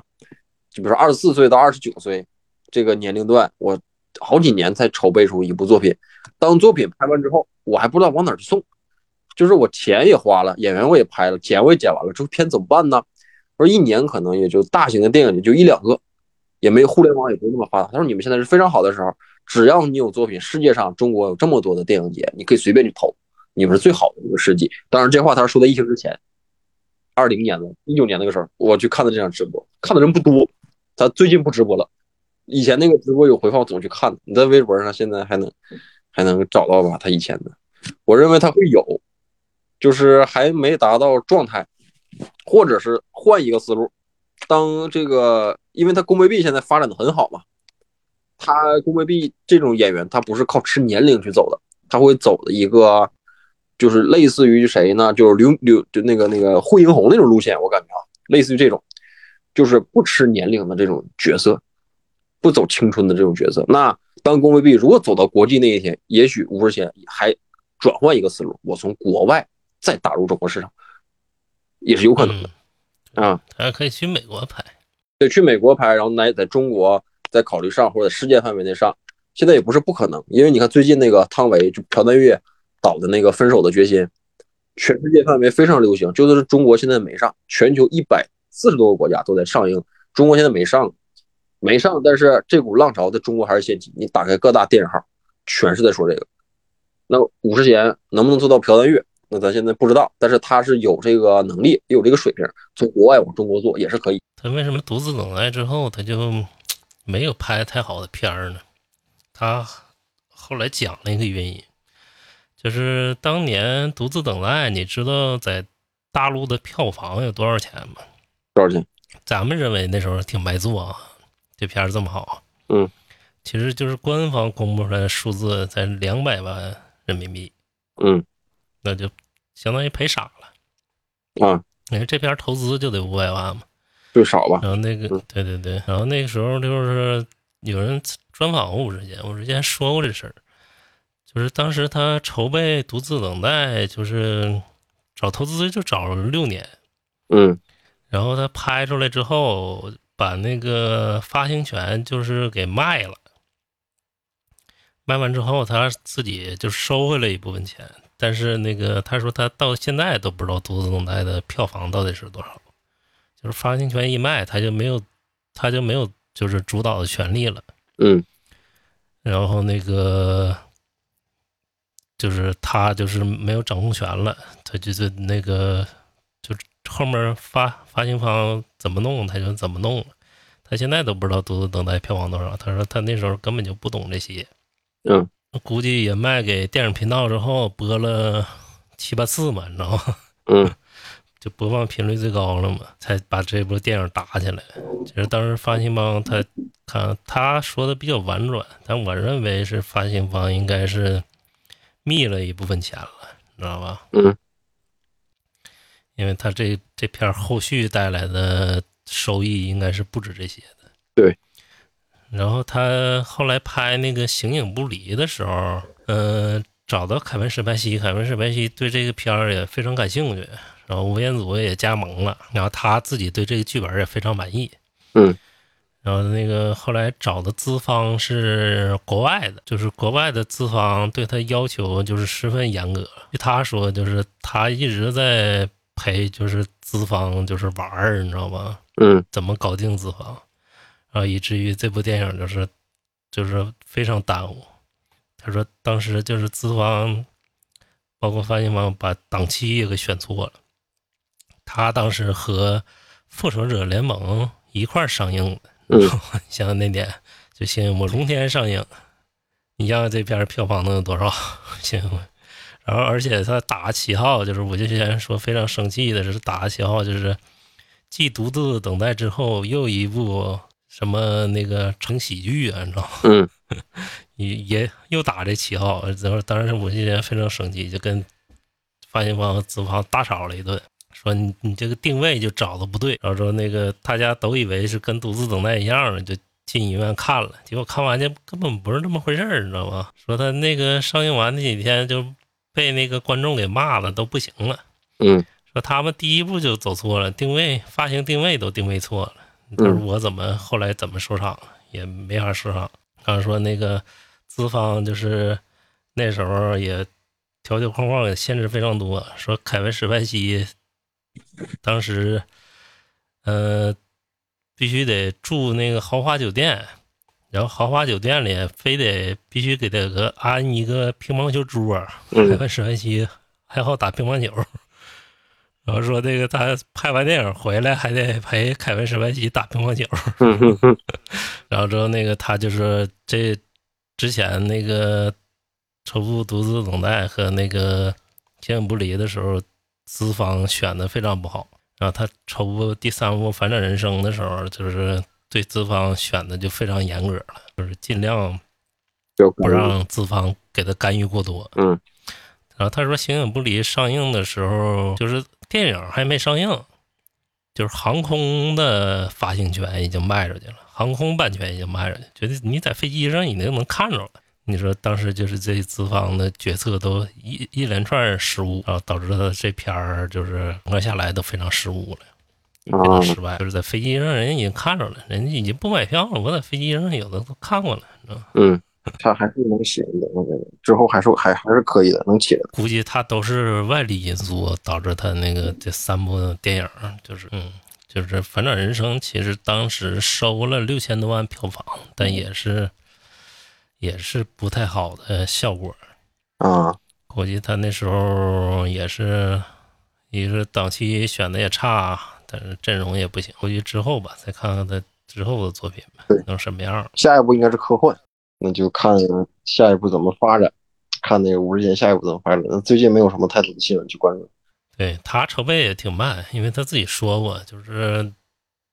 就比如说二十四岁到二十九岁这个年龄段，我。好几年才筹备出一部作品，当作品拍完之后，我还不知道往哪去送，就是我钱也花了，演员我也拍了，剪我也剪完了，这片怎么办呢？我说一年可能也就大型的电影也就一两个，也没互联网也不是那么发达。他说你们现在是非常好的时候，只要你有作品，世界上中国有这么多的电影节，你可以随便去投，你们是最好的一个时机。当然这话他是说在疫情之前，二零年的一九年那个时候，我去看的这场直播，看的人不多，他最近不直播了。以前那个直播有回放，总去看。你在微博上现在还能还能找到吧？他以前的，我认为他会有，就是还没达到状态，或者是换一个思路。当这个，因为他宫杯碧现在发展的很好嘛，他宫杯碧这种演员，他不是靠吃年龄去走的，他会走的一个，就是类似于谁呢？就是刘刘就那个那个惠英红那种路线，我感觉啊，类似于这种，就是不吃年龄的这种角色。不走青春的这种角色，那当宫卫碧如果走到国际那一天，也许吴世贤还转换一个思路，我从国外再打入中国市场，也是有可能的啊。还可以去美国拍，对，去美国拍，然后来在中国再考虑上或者世界范围内上，现在也不是不可能。因为你看最近那个汤唯就朴赞玉导的那个《分手的决心》，全世界范围非常流行，就是中国现在没上，全球一百四十多个国家都在上映，中国现在没上。没上，但是这股浪潮在中国还是掀起。你打开各大电影号，全是在说这个。那五十贤能不能做到朴赞月？那咱现在不知道，但是他是有这个能力，也有这个水平，从国外往中国做也是可以。他为什么独自等待之后他就没有拍太好的片儿呢？他后来讲了一个原因，就是当年独自等待，你知道在大陆的票房有多少钱吗？多少钱？咱们认为那时候挺白做啊。这片儿这么好，嗯，其实就是官方公布出来的数字在两百万人民币，嗯，那就相当于赔傻了啊！你看这片投资就得五百万嘛，最少吧？然后那个，对对对，然后那个时候就是有人专访过吴志坚，吴志坚说过这事儿，就是当时他筹备独自等待，就是找投资就找了六年，嗯，然后他拍出来之后。把那个发行权就是给卖了，卖完之后他自己就收回了一部分钱，但是那个他说他到现在都不知道《独自等待》的票房到底是多少，就是发行权一卖，他就没有他就没有就是主导的权利了，嗯，然后那个就是他就是没有掌控权了，他就是那个。后面发发行方怎么弄，他就怎么弄了。他现在都不知道《独自等待》票房多少。他说他那时候根本就不懂这些。嗯，估计也卖给电影频道之后播了七八次嘛，你知道吗？嗯，[laughs] 就播放频率最高了嘛，才把这部电影打起来。其实当时发行方他看他说的比较婉转，但我认为是发行方应该是密了一部分钱了，你知道吧？嗯。因为他这这片后续带来的收益应该是不止这些的。对。然后他后来拍那个《形影不离》的时候，呃，找到凯文·史派西，凯文·史派西对这个片儿也非常感兴趣，然后吴彦祖也加盟了，然后他自己对这个剧本也非常满意。嗯。然后那个后来找的资方是国外的，就是国外的资方对他要求就是十分严格。据他说，就是他一直在。陪就是资方就是玩儿，你知道吗？嗯，怎么搞定资方，然后以至于这部电影就是就是非常耽误。他说当时就是资方，包括发行方把档期也给选错了。他当时和《复仇者联盟》一块儿上映的，嗯，想想那年就《星影龙天》上映，你想想这片票房能有多少？[laughs] 星影。然后，而且他打旗号，就是我之前说非常生气的是打旗号，就是既独自等待之后，又一部什么那个成喜剧啊，你知道吗？嗯，[laughs] 也也又打这旗号，然后当时我之前非常生气，就跟发行方和资方大吵了一顿，说你你这个定位就找的不对，然后说那个大家都以为是跟独自等待一样的，就进影院看了，结果看完就根本不是这么回事儿，你知道吗？说他那个上映完那几天就。被那个观众给骂的，都不行了。嗯，说他们第一步就走错了，定位发行定位都定位错了。他说我怎么后来怎么收场也没法收场。刚说那个资方就是那时候也条条框框也限制非常多。说凯文史派西当时呃必须得住那个豪华酒店，然后豪华酒店里非得必须给他个安一个乒乓球桌，凯文史派西还好打乒乓球。[laughs] 然后说这个他拍完电影回来还得陪凯文史派西打乒乓球。[laughs] 然后之后那个他就是这之前那个仇富独自等待和那个形影不离的时候，资方选的非常不好。然后他筹部第三部反转人生的时候，就是对资方选的就非常严格了，就是尽量就不让资方给他干预过多。嗯。然后他说《形影不离》上映的时候，就是电影还没上映，就是航空的发行权已经卖出去了，航空版权已经卖出去，觉得你在飞机上已经能看着了。你说当时就是这资方的决策都一一连串失误，然后导致他这片儿就是整个下来都非常失误了，非常失败。就是在飞机上，人家已经看着了，人家已经不买票了。我在飞机上有的都看过了，知道吗？嗯，他还是能行的，我觉得之后还是还还是可以的，能起来。估计他都是外力因素导致他那个这三部电影，就是嗯，就是《反转人生》，其实当时收了六千多万票房，但也是。也是不太好的效果啊！估计他那时候也是，一个档期选的也差，但是阵容也不行。回去之后吧，再看看他之后的作品吧，能什么样？下一步应该是科幻，那就看下一步怎么发展，看那个吴世贤下一步怎么发展。那最近没有什么太多的新闻去关注。对他筹备也挺慢，因为他自己说过，就是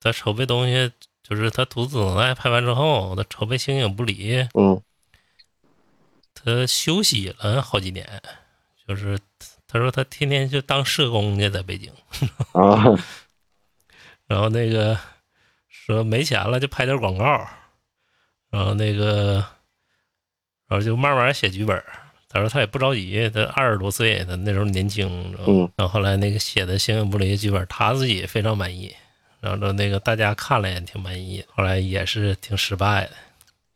他筹备东西，就是他独自等待拍完之后，他筹备形影不离。嗯。他休息了好几年，就是他说他天天就当社工去，在北京啊，[laughs] 然后那个说没钱了就拍点广告，然后那个然后就慢慢写剧本。他说他也不着急，他二十多岁，他那时候年轻，嗯，然后后来那个写的《形影不离》剧本，他自己也非常满意，然后那个大家看了也挺满意，后来也是挺失败的。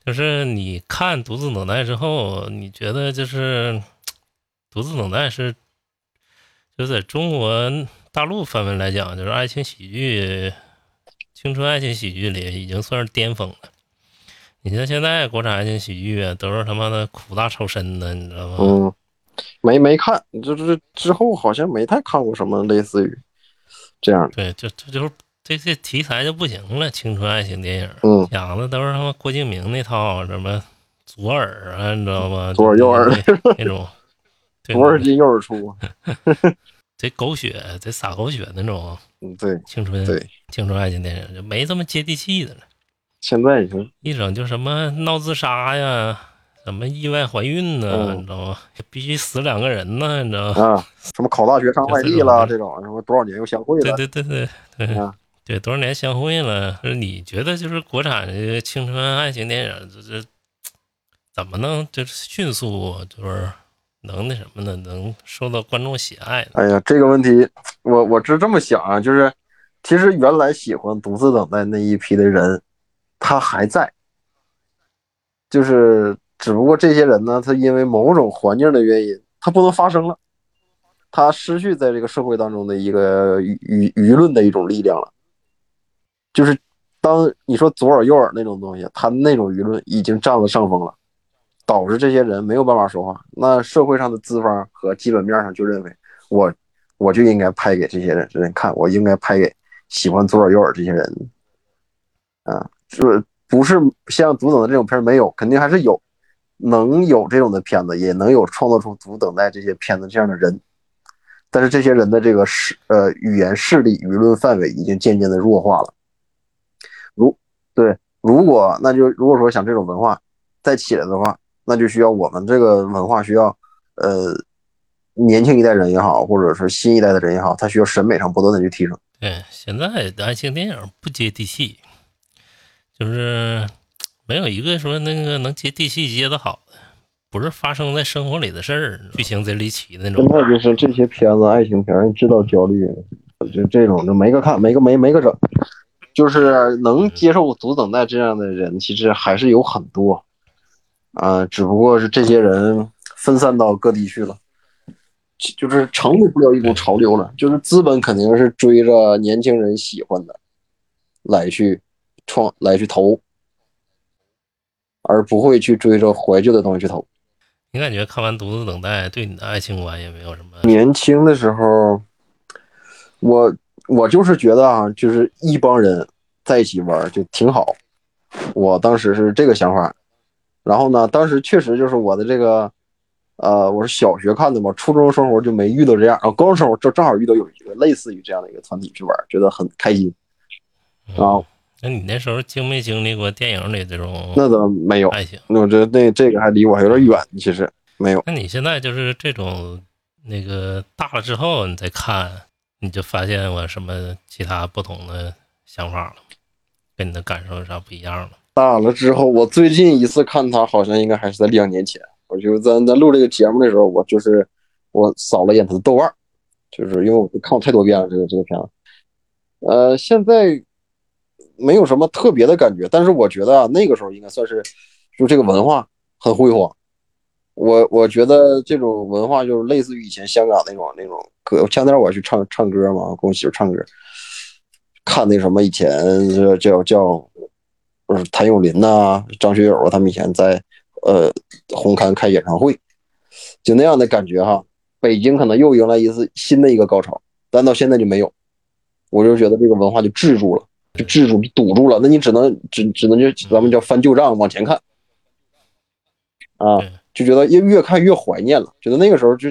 就是你看《独自等待》之后，你觉得就是《独自等待》是，就在中国大陆范围来讲，就是爱情喜剧、青春爱情喜剧里已经算是巅峰了。你像现在国产爱情喜剧啊，都是他妈的苦大仇深的，你知道吗？嗯，没没看，就是之后好像没太看过什么类似于这样的。对，就这就是。这这题材就不行了，青春爱情电影，嗯，讲的都是他妈郭敬明那套什么左耳啊，你知道吗？左耳右耳 [laughs] 那种，左耳进右耳出，[laughs] 这狗血，这撒狗血那种，嗯，对，青春，对，青春爱情电影就没这么接地气的了。现在已经一整就什么闹自杀呀，什么意外怀孕呢，你知道吗？必须死两个人呢，你知道吗？啊，什么考大学上外地了这种，什么多少年又相会了？对对对对对。对，多少年相会了？就是你觉得，就是国产的青春爱情电影，这这怎么能就是迅速就是能那什么呢？能受到观众喜爱？哎呀，这个问题，我我是这么想啊，就是其实原来喜欢独自等待那一批的人，他还在，就是只不过这些人呢，他因为某种环境的原因，他不能发声了，他失去在这个社会当中的一个舆舆舆论的一种力量了。就是当你说左耳右耳那种东西，他那种舆论已经占了上风了，导致这些人没有办法说话。那社会上的资方和基本面上就认为，我我就应该拍给这些人人看，我应该拍给喜欢左耳右耳这些人。啊，是不是像独等的这种片没有？肯定还是有，能有这种的片子，也能有创作出独等待这些片子这样的人。但是这些人的这个势呃语言势力、舆论范围已经渐渐的弱化了。如对，如果那就如果说想这种文化再起来的话，那就需要我们这个文化需要，呃，年轻一代人也好，或者是新一代的人也好，他需要审美上不断的去提升。对，现在的爱情电影不接地气，就是没有一个说那个能接地气、接的好的，不是发生在生活里的事儿，剧情贼离奇的那种。现在就是这些片子，爱情片制造焦虑，就这种就没个看，没个没没个整。就是能接受独等待这样的人，其实还是有很多，啊，只不过是这些人分散到各地去了，就是成不了一股潮流了。就是资本肯定是追着年轻人喜欢的来去创来去投，而不会去追着怀旧的东西去投。你感觉看完《独自等待》对你的爱情观也没有什么？年轻的时候，我我就是觉得啊，就是一帮人在一起玩就挺好。我当时是这个想法。然后呢，当时确实就是我的这个，呃，我是小学看的嘛，初中生活就没遇到这样，高中生活就正好遇到有一个类似于这样的一个团体去玩，觉得很开心。啊，那你那时候经没经历过电影里这种？那倒没有爱情。那我觉得那这个还离我还有点远，其实没有。那你现在就是这种那个大了之后你再看，你就发现我什么其他不同的想法了，跟你的感受有啥不一样了？大了之后，我最近一次看他，好像应该还是在两年前。我就在在录这个节目的时候，我就是我扫了一眼他的豆瓣，就是因为我看过太多遍了这个这个片子。呃，现在没有什么特别的感觉，但是我觉得啊，那个时候应该算是就这个文化很辉煌。我我觉得这种文化就是类似于以前香港那种那种歌。前两天我去唱唱歌嘛，跟我媳妇唱歌，看那什么以前叫叫。是谭咏麟呐，张学友啊，他们以前在呃红磡开演唱会，就那样的感觉哈。北京可能又迎来一次新的一个高潮，但到现在就没有。我就觉得这个文化就滞住了，就滞住、堵住了。那你只能只只能就咱们叫翻旧账，往前看啊，就觉得越越看越怀念了。觉得那个时候就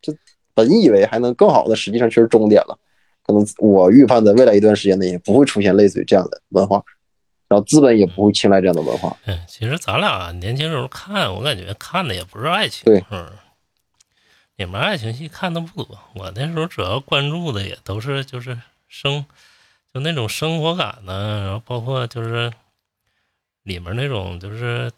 就本以为还能更好的，实际上却是终点了。可能我预判的未来一段时间内也不会出现类似于这样的文化。然后资本也不会青睐这样的文化。嗯，其实咱俩年轻时候看，我感觉看的也不是爱情。对，嗯，里面爱情戏看的不多。我那时候主要关注的也都是就是生，就那种生活感呢，然后包括就是里面那种就是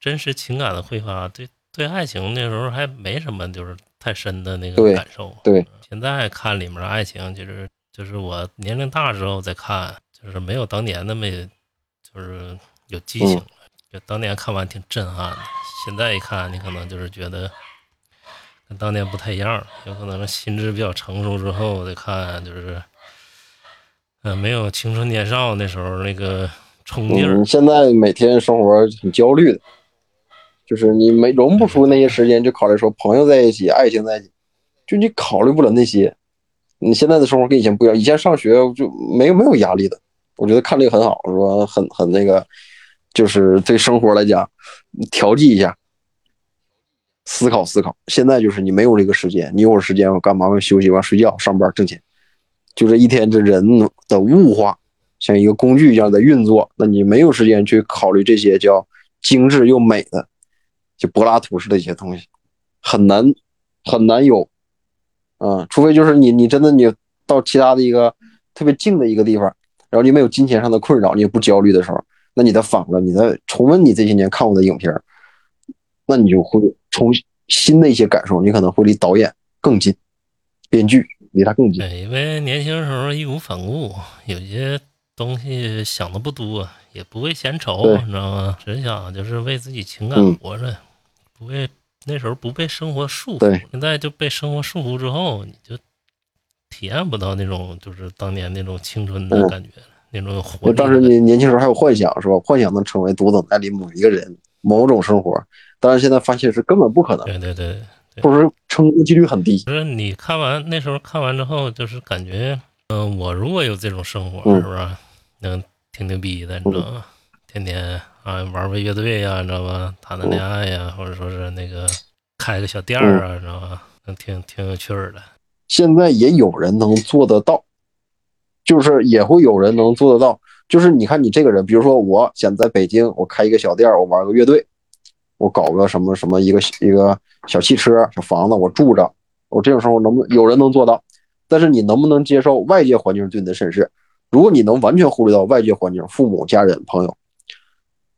真实情感的挥发。对对，爱情那时候还没什么就是太深的那个感受。对，现在看里面的爱情，就是就是我年龄大之后再看，就是没有当年那么。就是有激情了，就当年看完挺震撼的。现在一看，你可能就是觉得跟当年不太一样，有可能是心智比较成熟之后再看，就是，嗯，没有青春年少那时候那个冲劲儿。现在每天生活很焦虑的，就是你没容不出那些时间，就考虑说朋友在一起、爱情在一起，就你考虑不了那些。你现在的生活跟以前不一样，以前上学就没有没有压力的。我觉得看这个很好，说很很那个，就是对生活来讲调剂一下，思考思考。现在就是你没有这个时间，你有时间我干嘛？我休息完睡觉，上班挣钱。就这一天，这人的物化像一个工具一样的运作，那你没有时间去考虑这些叫精致又美的，就柏拉图式的一些东西，很难很难有。嗯，除非就是你你真的你到其他的一个特别静的一个地方。然后你没有金钱上的困扰，你也不焦虑的时候，那你再反过来，你再重温你这些年看过的影片，那你就会重新的一些感受，你可能会离导演更近，编剧离他更近。对，因为年轻时候义无反顾，有些东西想的不多，也不会嫌愁，你知道吗？只想就是为自己情感活着，不会那时候不被生活束缚。现在就被生活束缚之后，你就。体验不到那种就是当年那种青春的感觉，那种活力。当时年年轻时候还有幻想是吧？幻想能成为独等待里某一个人、某种生活，但是现在发现是根本不可能。对对对，或者说成功几率很低。就是你看完那时候看完之后，就是感觉，嗯，我如果有这种生活，是不是能挺牛逼的？你知道吗？天天啊玩玩乐队呀，你知道吧？谈谈恋爱呀，或者说是那个开个小店儿啊，知道吧？能挺挺有趣的。现在也有人能做得到，就是也会有人能做得到。就是你看你这个人，比如说我想在北京，我开一个小店，我玩个乐队，我搞个什么什么一个一个小汽车、小房子，我住着，我这种生活能不能有人能做到？但是你能不能接受外界环境对你的审视？如果你能完全忽略到外界环境，父母、家人、朋友，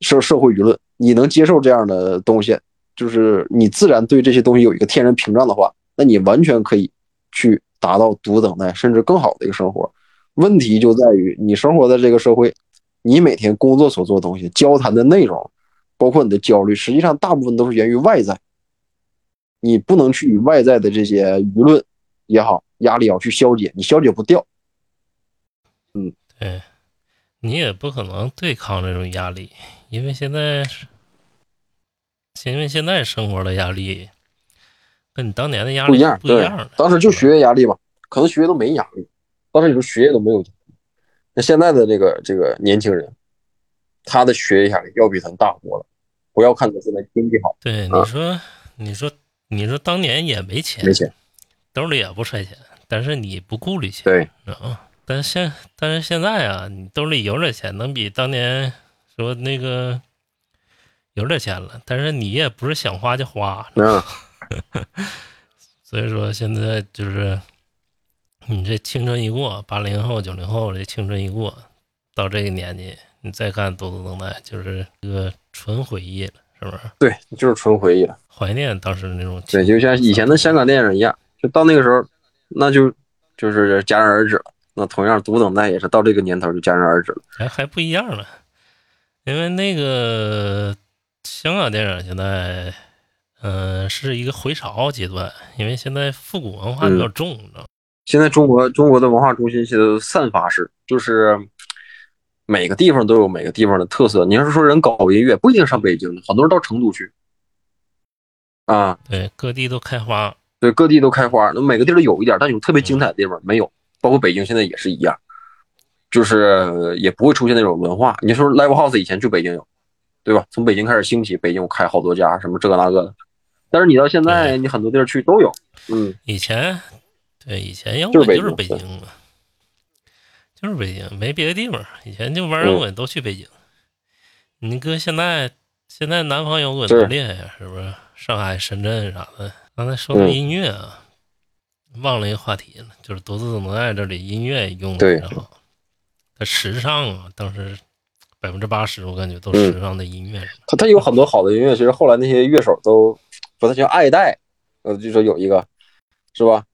社社会舆论，你能接受这样的东西，就是你自然对这些东西有一个天然屏障的话，那你完全可以。去达到独等待甚至更好的一个生活，问题就在于你生活在这个社会，你每天工作所做的东西、交谈的内容，包括你的焦虑，实际上大部分都是源于外在。你不能去与外在的这些舆论也好、压力也好去消解，你消解不掉。嗯，对，你也不可能对抗这种压力，因为现在，因为现在生活的压力跟你当年的压力不一样，不一样。当时就学业压力嘛，可能学业都没压力，当时你说学业都没有。那现在的这个这个年轻人，他的学业压力要比咱大多了。不要看他现在经济好，对你说，你说，你说当年也没钱，没钱，兜里也不揣钱，但是你不顾虑钱，对啊。但是现但是现在啊，你兜里有点钱，能比当年说那个有点钱了，但是你也不是想花就花，嗯。[laughs] [laughs] 所以说现在就是你这青春一过，八零后九零后这青春一过，到这个年纪。你再看《独自等待》，就是一个纯回忆了，是不是？对，就是纯回忆了，怀念当时那种。对，就像以前的香港电影一样，就到那个时候，那就就是戛然而止了。那同样，《独等待》也是到这个年头就戛然而止了。还还不一样了，因为那个香港电影现在，嗯，是一个回潮阶段，因为现在复古文化比较重，你知道现在中国中国的文化中心现在散发式，就是。每个地方都有每个地方的特色。你要是说人搞音乐，不一定上北京，很多人到成都去。啊，对，各地都开花，对，各地都开花。那每个地都有一点，但有特别精彩的地方没有。包括北京现在也是一样，就是也不会出现那种文化。你说 live house 以前就北京有，对吧？从北京开始兴起，北京开好多家，什么这个那个的。但是你到现在，你很多地儿去都有。嗯，以前，对，以前摇滚就是北京嘛。就是北京，没别的地方。以前就玩摇滚都去北京。你哥现在，现在南方摇滚多厉害呀，是不是？上海、深圳啥的。刚才说到音乐啊，忘了一个话题了，就是独自等待这里音乐用的非常好。它时尚啊，当时百分之八十我感觉都时尚的音乐。它它有很多好的音乐，其实后来那些乐手都把它叫爱戴。呃，就说有一个，是吧？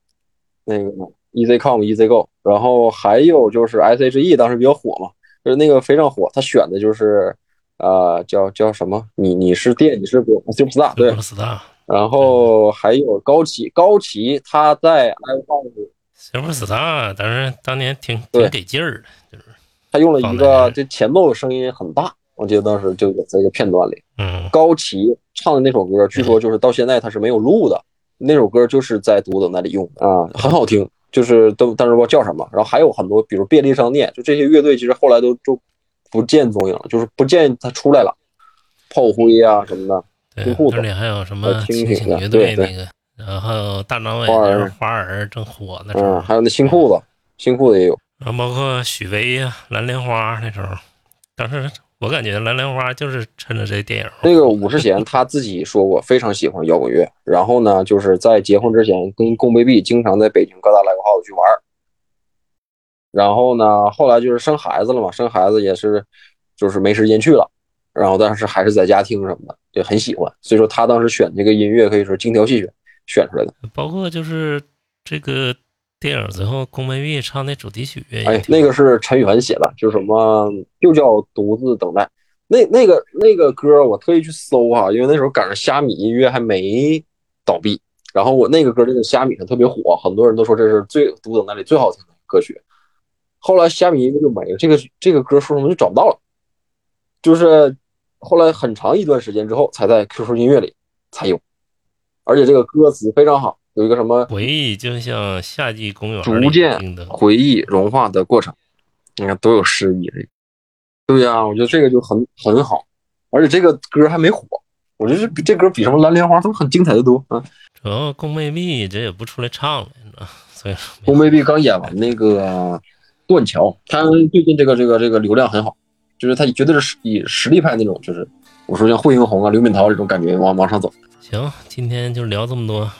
那个。Easy Come Easy Go，然后还有就是 S H E 当时比较火嘛，就是那个非常火，他选的就是呃叫叫什么？你你是电，你是不 Superstar 对，Superstar。然后还有高旗，高旗他在 iPhone。Superstar 当时当年挺挺给劲儿的，就是他用了一个这前奏声音很大，我记得当时就有这个片段里，嗯，高旗唱的那首歌，据说就是到现在他是没有录的，那首歌就是在独等那里用啊，很好听。就是都，但是不知道叫什么。然后还有很多，比如便利商店，就这些乐队，其实后来都就不见踪影了，就是不见他出来了。炮灰啊什么的，对，这里还有什么蜻蜓乐队那个，然后大张伟、花儿、花儿正火那时候，还有那新裤子，新裤子也有。然后包括许巍呀、蓝莲花那时候，当时。我感觉蓝莲花就是趁着这电影。那个武世贤他自己说过，非常喜欢摇滚乐。然后呢，就是在结婚之前，跟龚贝碧经常在北京各大 live house 去玩。然后呢，后来就是生孩子了嘛，生孩子也是，就是没时间去了。然后但是还是在家听什么的，也很喜欢。所以说他当时选这个音乐可以说精挑细选选出来的。包括就是这个。电影最后，宫本玉唱那主题曲，哎，那个是陈远写的，就什么，就叫《独自等待》。那那个那个歌，我特意去搜哈，因为那时候赶上虾米音乐还没倒闭，然后我那个歌就在虾米上特别火，很多人都说这是最《独等待》里最好听的歌曲。后来虾米音乐就没了，这个这个歌说什么就找不到了，就是后来很长一段时间之后，才在 QQ 音乐里才有，而且这个歌词非常好。有一个什么回忆，就像夏季公园逐渐回忆融化的过程，你看多有诗意这个。对呀，我觉得这个就很很好，而且这个歌还没火，我觉得这这歌比什么蓝莲花都很精彩的多啊。主要宫妹碧这也不出来唱了，[laughs] 所以宫妹碧刚演完那个《断桥》，他最近这个这个这个流量很好，就是他绝对是以实力派那种，就是我说像惠英红啊、刘敏涛这种感觉往往上走。行，今天就聊这么多。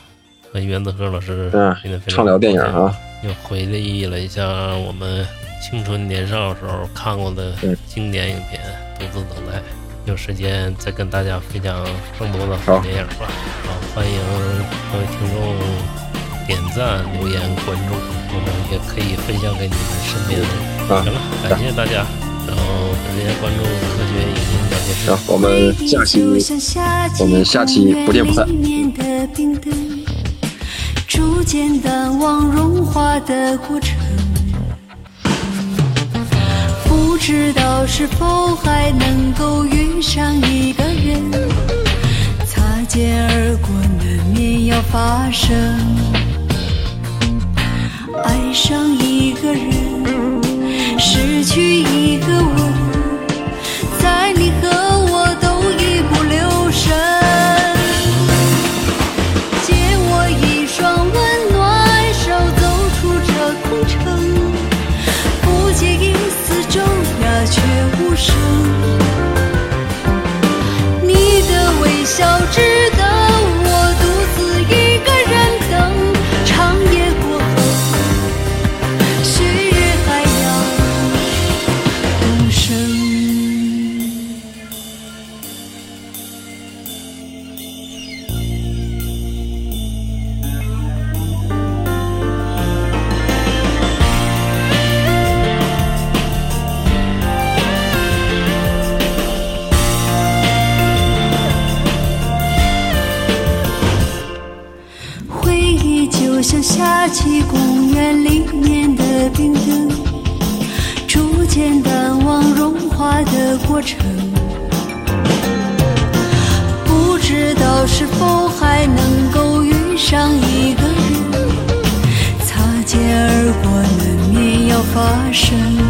和袁子和老师嗯，畅聊电影啊，又回忆了一下我们青春年少时候看过的经典影片《独自等待》，有时间再跟大家分享更多的好电影吧。好，欢迎各位听众点赞、留言、关注，我们也可以分享给你们身边的人。行了，感谢大家，然后直接关注科学影音小电视。行，我们下期我们下期不见不散。逐渐淡忘融化的过程。不知道是否还能够遇上一个人，擦肩而过难免要发生。爱上一个人，失去一个吻，程。不知道是否还能够遇上一个人，擦肩而过难免要发生。